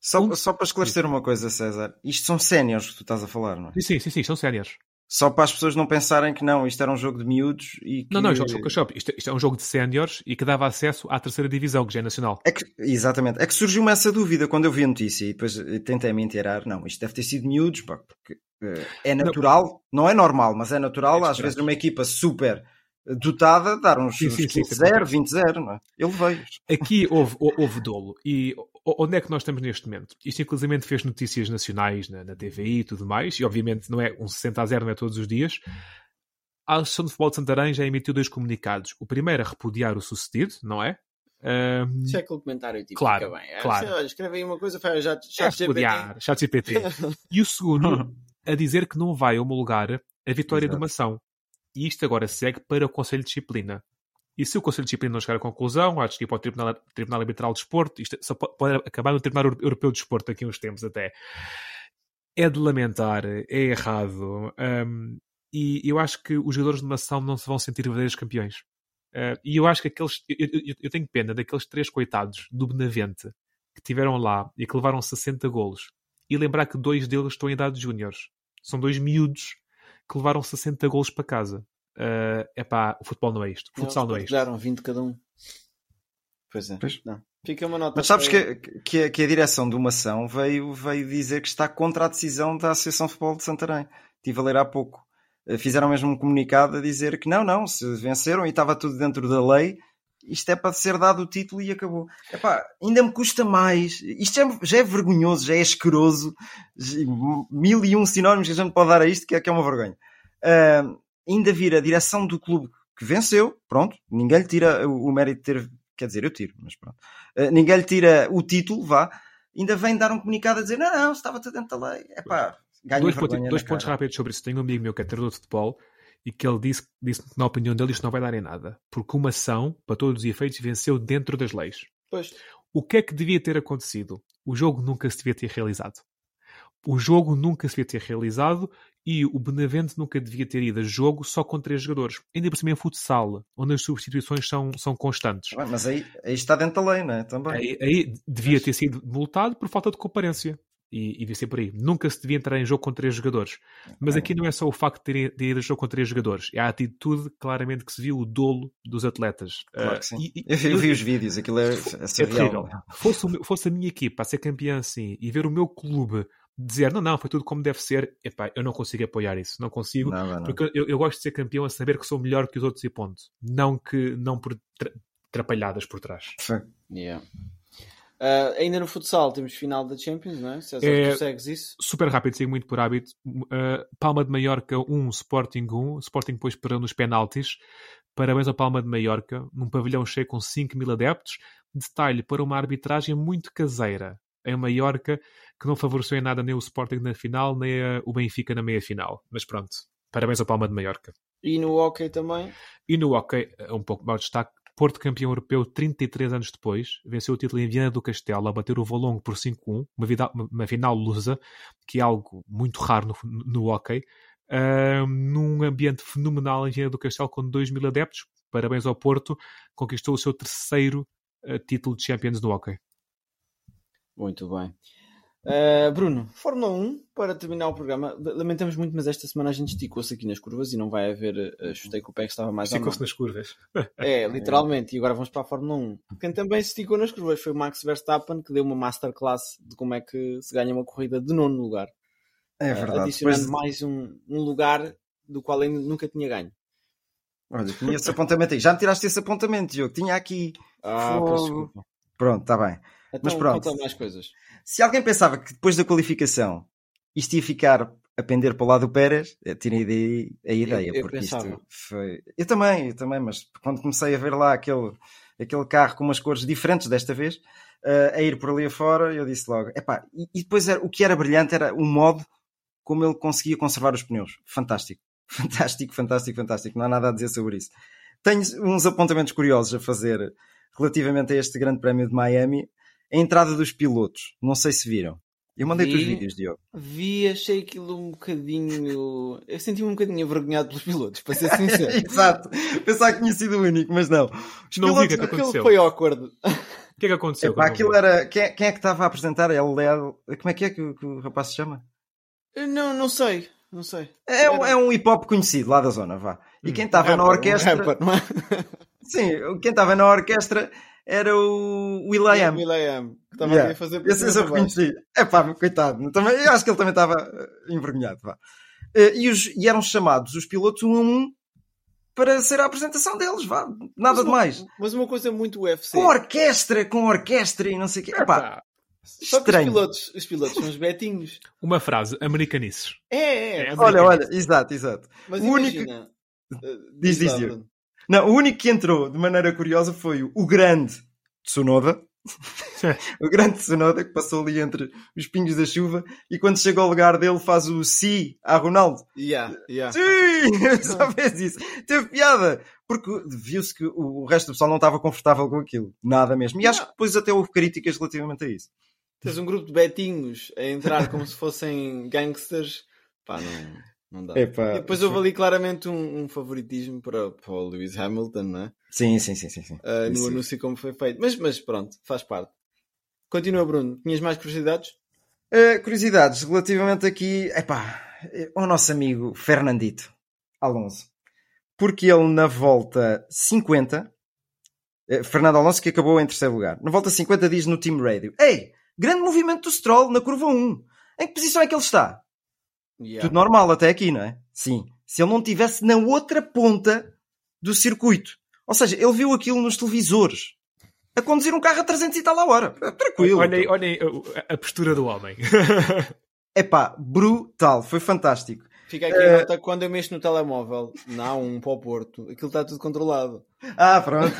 Só, um... só para esclarecer uma coisa, César. Isto são séniores que tu estás a falar, não é? Sim, sim, sim, são séniores. Só para as pessoas não pensarem que não, isto era um jogo de miúdos e que... Não, não, isto, é isto, isto é um jogo de séniores e que dava acesso à terceira divisão, que já é nacional. É que, exatamente. É que surgiu-me essa dúvida quando eu vi a notícia e depois tentei me inteirar. Não, isto deve ter sido miúdos, pá, porque uh, é natural, não. não. é normal, mas é natural, é às vezes numa equipa super dotada, dar uns, 15-0, 20-0, não é? Ele veio. Aqui houve, houve dolo. E onde é que nós estamos neste momento? Isto inclusive fez notícias nacionais na, na TVI e tudo mais, e obviamente não é um 60 a 0, não é todos os dias. A Associação de Futebol de Santarém já emitiu dois comunicados. O primeiro a repudiar o sucedido, não é? Um... Isso é aquele comentário tipo, claro, bem. É, claro. Olha, escreve aí uma coisa, faz já, chat é repudiar, chat GPT. (laughs) e o segundo a dizer que não vai homologar a vitória Exato. de uma ação. E isto agora segue para o Conselho de Disciplina. E se o Conselho de Disciplina não chegar à conclusão, acho que ir para o Tribunal, Tribunal Arbitral de Desporto, isto só pode acabar no Tribunal Europeu de Desporto daqui a uns tempos até. É de lamentar, é errado. Um, e eu acho que os jogadores de uma não se vão sentir verdadeiros campeões. Uh, e eu acho que aqueles. Eu, eu, eu, tenho pena daqueles três coitados do Benavente que estiveram lá e que levaram 60 golos. E lembrar que dois deles estão em idade de júniores. São dois miúdos que levaram 60 golos para casa. É uh, pá, o futebol não é isto. O futsal não, não é isto. Deram 20 cada um. Pois é. Pois. Não. Fica uma nota. Mas sabes que, que, a, que, a, direção de uma ação veio, veio dizer que está contra a decisão da Associação de Futebol de Santarém. Estive a ler há pouco. Eh, fizeram mesmo um comunicado a dizer que não, não, se venceram e estava tudo dentro da lei, isto é para ser dado o título e acabou. Epá, ainda me custa mais. Isto já, é, já é vergonhoso, já é asqueroso. Mil e um sinónimos que a gente pode dar a isto, que é, que é uma vergonha. Uh, ainda vir a direção do clube que venceu, pronto, ninguém lhe tira o, o mérito de ter. Quer dizer, eu tiro, mas pronto. Uh, ninguém lhe tira o título, vá. Ainda vem dar um comunicado a dizer: não, não, estava tudo dentro da lei. Epá, dois, dois pontos rápidos sobre isso. Tenho um amigo meu que é treinador de futebol e que ele disse, disse que, na opinião dele, isto não vai dar em nada. Porque uma ação, para todos os efeitos, venceu dentro das leis. Pois. O que é que devia ter acontecido? O jogo nunca se devia ter realizado. O jogo nunca se devia ter realizado e o Benavente nunca devia ter ido a jogo só com três jogadores. Ainda por cima em futsal, onde as substituições são, são constantes. Mas aí, aí está dentro da lei, não é? Também. Aí, aí devia ter sido multado por falta de comparência e, e devia ser por aí. Nunca se devia entrar em jogo com três jogadores. Mas aqui não é só o facto de ir, de ir a jogo com três jogadores, é a atitude claramente que se viu o dolo dos atletas. Claro uh, que sim. E, eu, (laughs) eu, vi os vídeos, aquilo é, é, é terrível. Fosse, fosse a minha equipa a ser campeã assim e ver o meu clube dizer não, não, foi tudo como deve ser, epá, eu não consigo apoiar isso, não consigo, não, não. porque eu, eu, gosto de ser campeão a saber que sou melhor que os outros e ponto, não que não por tra trapalhadas por trás. Sim. Yeah. Uh, ainda no futsal temos final da Champions, não é? César, é, tu segues isso? Super rápido, sigo muito por hábito. Uh, Palma de Mallorca 1, Sporting 1. Sporting depois parou nos penaltis. Parabéns ao Palma de Mallorca, num pavilhão cheio com 5 mil adeptos. Detalhe para uma arbitragem muito caseira em Mallorca, que não favoreceu em nada nem o Sporting na final, nem a, o Benfica na meia final. Mas pronto, parabéns ao Palma de Mallorca. E no hockey também? E no hockey, um pouco mais destaque, Porto campeão europeu 33 anos depois, venceu o título em Viana do Castelo a bater o Valongo por 5-1, uma, uma, uma, final lusa, que é algo muito raro no, no hockey, uh, num ambiente fenomenal em Viana do Castelo com 2 mil adeptos. Parabéns ao Porto, conquistou o seu terceiro uh, título de Champions no hockey. Muito bem. Uh, Bruno, Fórmula 1, para terminar o programa, lamentamos muito, mas esta semana a gente esticou-se aqui nas curvas e não vai haver uh, chutei com o pé que estava mais Esticou-se nas curvas. É, literalmente, e agora vamos para a Fórmula 1. Quem também se esticou nas curvas foi o Max Verstappen, que deu uma masterclass de como é que se ganha uma corrida de nono lugar. É verdade. Uh, adicionando Depois... mais um, um lugar do qual ele nunca tinha ganho. Olha, tinha esse apontamento aí. Já me tiraste esse apontamento, Diogo. Tinha aqui. Ah, Pronto, está bem. Então, Mas pronto. mais coisas. Se alguém pensava que depois da qualificação isto ia ficar a pender para o lado do Pérez, tirei daí a ideia, eu, eu porque pensava. isto foi. Eu também, eu também, mas quando comecei a ver lá aquele, aquele carro com umas cores diferentes desta vez, uh, a ir por ali afora, eu disse logo, epá, e, e depois era, o que era brilhante era o modo como ele conseguia conservar os pneus. Fantástico. (laughs) Fantástico, fantástico, fantástico. Não há nada a dizer sobre isso. tenho uns apontamentos curiosos a fazer relativamente a este Grande Prémio de Miami. A entrada dos pilotos, não sei se viram. Eu mandei-te os Vi. vídeos, Diogo. Vi, achei aquilo um bocadinho. Eu senti-me um bocadinho envergonhado pelos pilotos, para ser sincero. (laughs) Exato. Pensava que tinha sido o único, mas não. Os Não vi o que é que pilotos- aconteceu. Aquilo foi awkward. O que é que aconteceu? Epá, aquilo vi? era. Quem, é- quem é que estava a apresentar? É o. Como é que é que, o- que o rapaz se chama? Não, não sei. Não sei. É, um- é um hip hop conhecido lá da zona, vá. E quem estava na Rapper, um orquestra. rapper, não é? (laughs) Sim, quem estava na orquestra era o Will.i.am. Will.i.am, que estava Yeah. a fazer Esse eu reconheci. É pá, coitado. Também, eu acho que ele também estava eh, envergonhado. Vá. Eh, E, os- e eram chamados os pilotos um a um para ser a apresentação deles. Vá. Nada de mais. Mas uma coisa muito UFC. Com orquestra, com orquestra e não sei o quê. Epá, Só que os estranho. pilotos, os pilotos são os betinhos. Uma frase, americanices. É, é. É, mas- Olha, olha, exato, exato. Mas o único- imagina. eh, Diz, diz. Bruno. Não, o único que entrou de maneira curiosa foi o, o grande Tsunoda. (laughs) o grande Tsunoda que passou ali entre os pingos da chuva e quando chega ao lugar dele faz o si a Ronaldo. Yeah, yeah. Sim, só (laughs) fez isso. Teve piada. Porque viu-se que o o resto do pessoal não estava confortável com aquilo. Nada mesmo. E acho que depois até houve críticas relativamente a isso. Tens um grupo de betinhos a entrar como se fossem gangsters. Pá, não, não dá. Epá, e depois houve ali claramente um, um favoritismo para, para o Lewis Hamilton, não é? Sim, sim, sim, sim. sim. Ah, no anúncio como foi feito. Mas, mas pronto, faz parte. Continua, Bruno. Tinhas mais curiosidades? Uh, curiosidades relativamente aqui, epá, ao nosso amigo Fernandito Alonso, porque ele na volta 50, eh, Fernando Alonso que acabou em terceiro lugar, na volta 50 diz no Team Radio: Ei, grande movimento do Stroll na curva 1. Em que posição é que ele está? Yeah. Tudo normal até aqui, não é? Sim. Se ele não estivesse na outra ponta do circuito. Ou seja, ele viu aquilo nos televisores. A conduzir um carro a 300 e tal a hora. Tranquilo. Olhem, olhem a, a postura do homem. (laughs) Epá, brutal. Foi fantástico. Fica aqui a nota quando eu mexo no telemóvel, não um para o Porto, aquilo está tudo controlado. Ah, pronto.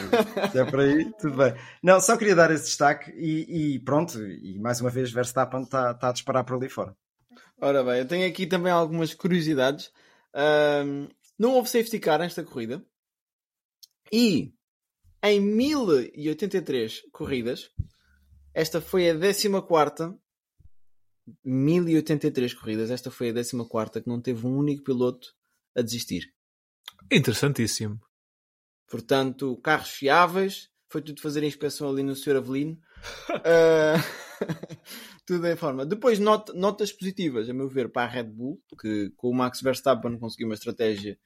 Se é por aí, tudo bem. Não, só queria dar esse destaque e, e pronto. E mais uma vez, Verstappen está tá a disparar por ali fora. Ora bem, eu tenho aqui também algumas curiosidades. Ahm, não houve safety car nesta corrida. E em 1083 corridas, esta foi a 14 1083 corridas, esta foi a 14 que não teve um único piloto a desistir. Interessantíssimo. Portanto, carros fiáveis, foi tudo fazer a inspeção ali no Sr. Avelino. (laughs) Ah, tudo em forma. Depois, not- notas positivas, a meu ver, para a Red Bull, que com o Max Verstappen conseguiu uma estratégia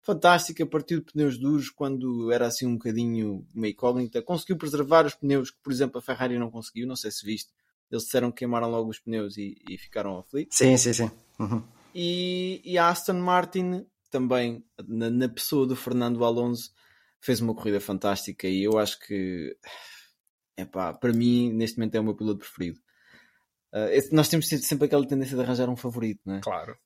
fantástica, partiu de pneus duros quando era assim um bocadinho uma incógnita. Conseguiu preservar os pneus que, por exemplo, a Ferrari não conseguiu, não sei se viste. Eles disseram que queimaram logo os pneus e, e ficaram aflitos. Sim, sim, sim. Uhum. E, e a Aston Martin também, na, na pessoa do Fernando Alonso, fez uma corrida fantástica e eu acho que epá, para mim neste momento é o meu piloto preferido. Esse- nós temos sempre aquela tendência de arranjar um favorito, não é? Claro.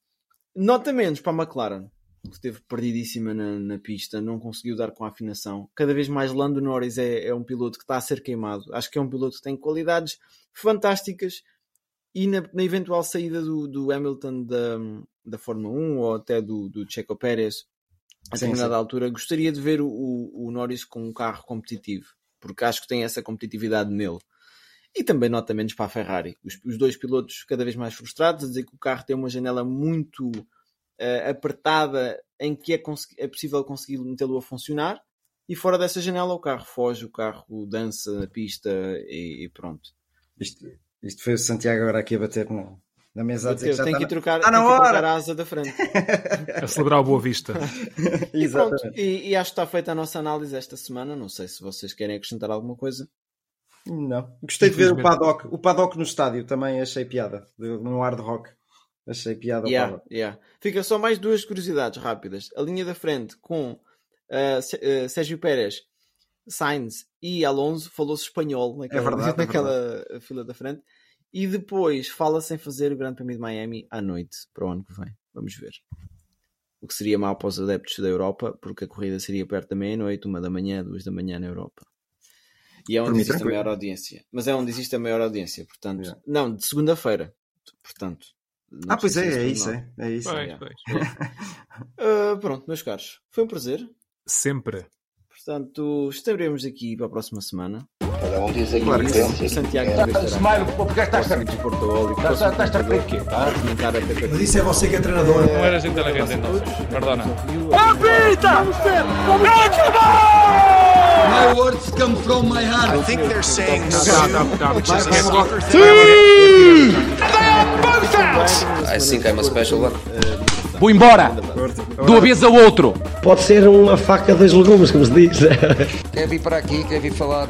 Nota menos para a McLaren, que esteve perdidíssima na, na pista, não conseguiu dar com a afinação. Cada vez mais Lando Norris é, é um piloto que está a ser queimado. Acho que é um piloto que tem qualidades fantásticas e na, na eventual saída do, do Hamilton da, da Fórmula 1 ou até do, do Checo Pérez a determinada altura, gostaria de ver o, o, o Norris com um carro competitivo, porque acho que tem essa competitividade nele. E também nota menos para a Ferrari. Os, os dois pilotos cada vez mais frustrados, a dizer que o carro tem uma janela muito eh, apertada em que é, é possível conseguir metê-lo a funcionar e fora dessa janela o carro foge, o carro dança na pista e, e pronto. Isto, isto foi o Santiago agora aqui a bater na, na mesa a dizer que já tem que ir na- trocar, tem que ir trocar hora! a asa da frente. (laughs) A celebrar o Boa Vista. E, pronto, e, e acho que está feita a nossa análise esta semana. Não sei se vocês querem acrescentar alguma coisa. Não. Gostei de ver o paddock. O paddock no estádio também achei piada. No hard rock. Achei piada o Yeah, paddock. yeah. Fica só mais duas curiosidades rápidas. A linha da frente com ah, Sérgio Pérez, Sainz e Alonso falou-se espanhol naquela, É verdade, é (laughs) naquela fila da frente. E depois fala-se em fazer o Grande Prémio de Miami à noite para o ano que vem. Vamos ver. O que seria mal para os adeptos da Europa, porque a corrida seria perto da meia-noite, uma da manhã, duas da manhã na Europa. E é onde existe a tranquilo. maior audiência. Mas é onde existe a maior audiência, portanto. Yeah. Não, de segunda-feira. Portanto. Ah, pois é, é isso, é. É isso. Pois, Yeah. pois. (laughs) Ah, pronto, meus caros. Foi um prazer. Sempre. Portanto, estaremos aqui para a próxima semana. Cada um diz aquilo Claro que Santiago talvez estará Smile, porque estás de Porto Óleo, Estás- estás comentador, rir quê? Mas isso é você que é treinador. Não eras inteligente então. Perdona. My words come from my I heart. think they're saying tá. which is a soccer thing. I think I'm a special one. Vou embora. De uma vez ao outro. Pode ser uma faca dos legumes, como se diz. Quer vir para aqui, quer vir falar.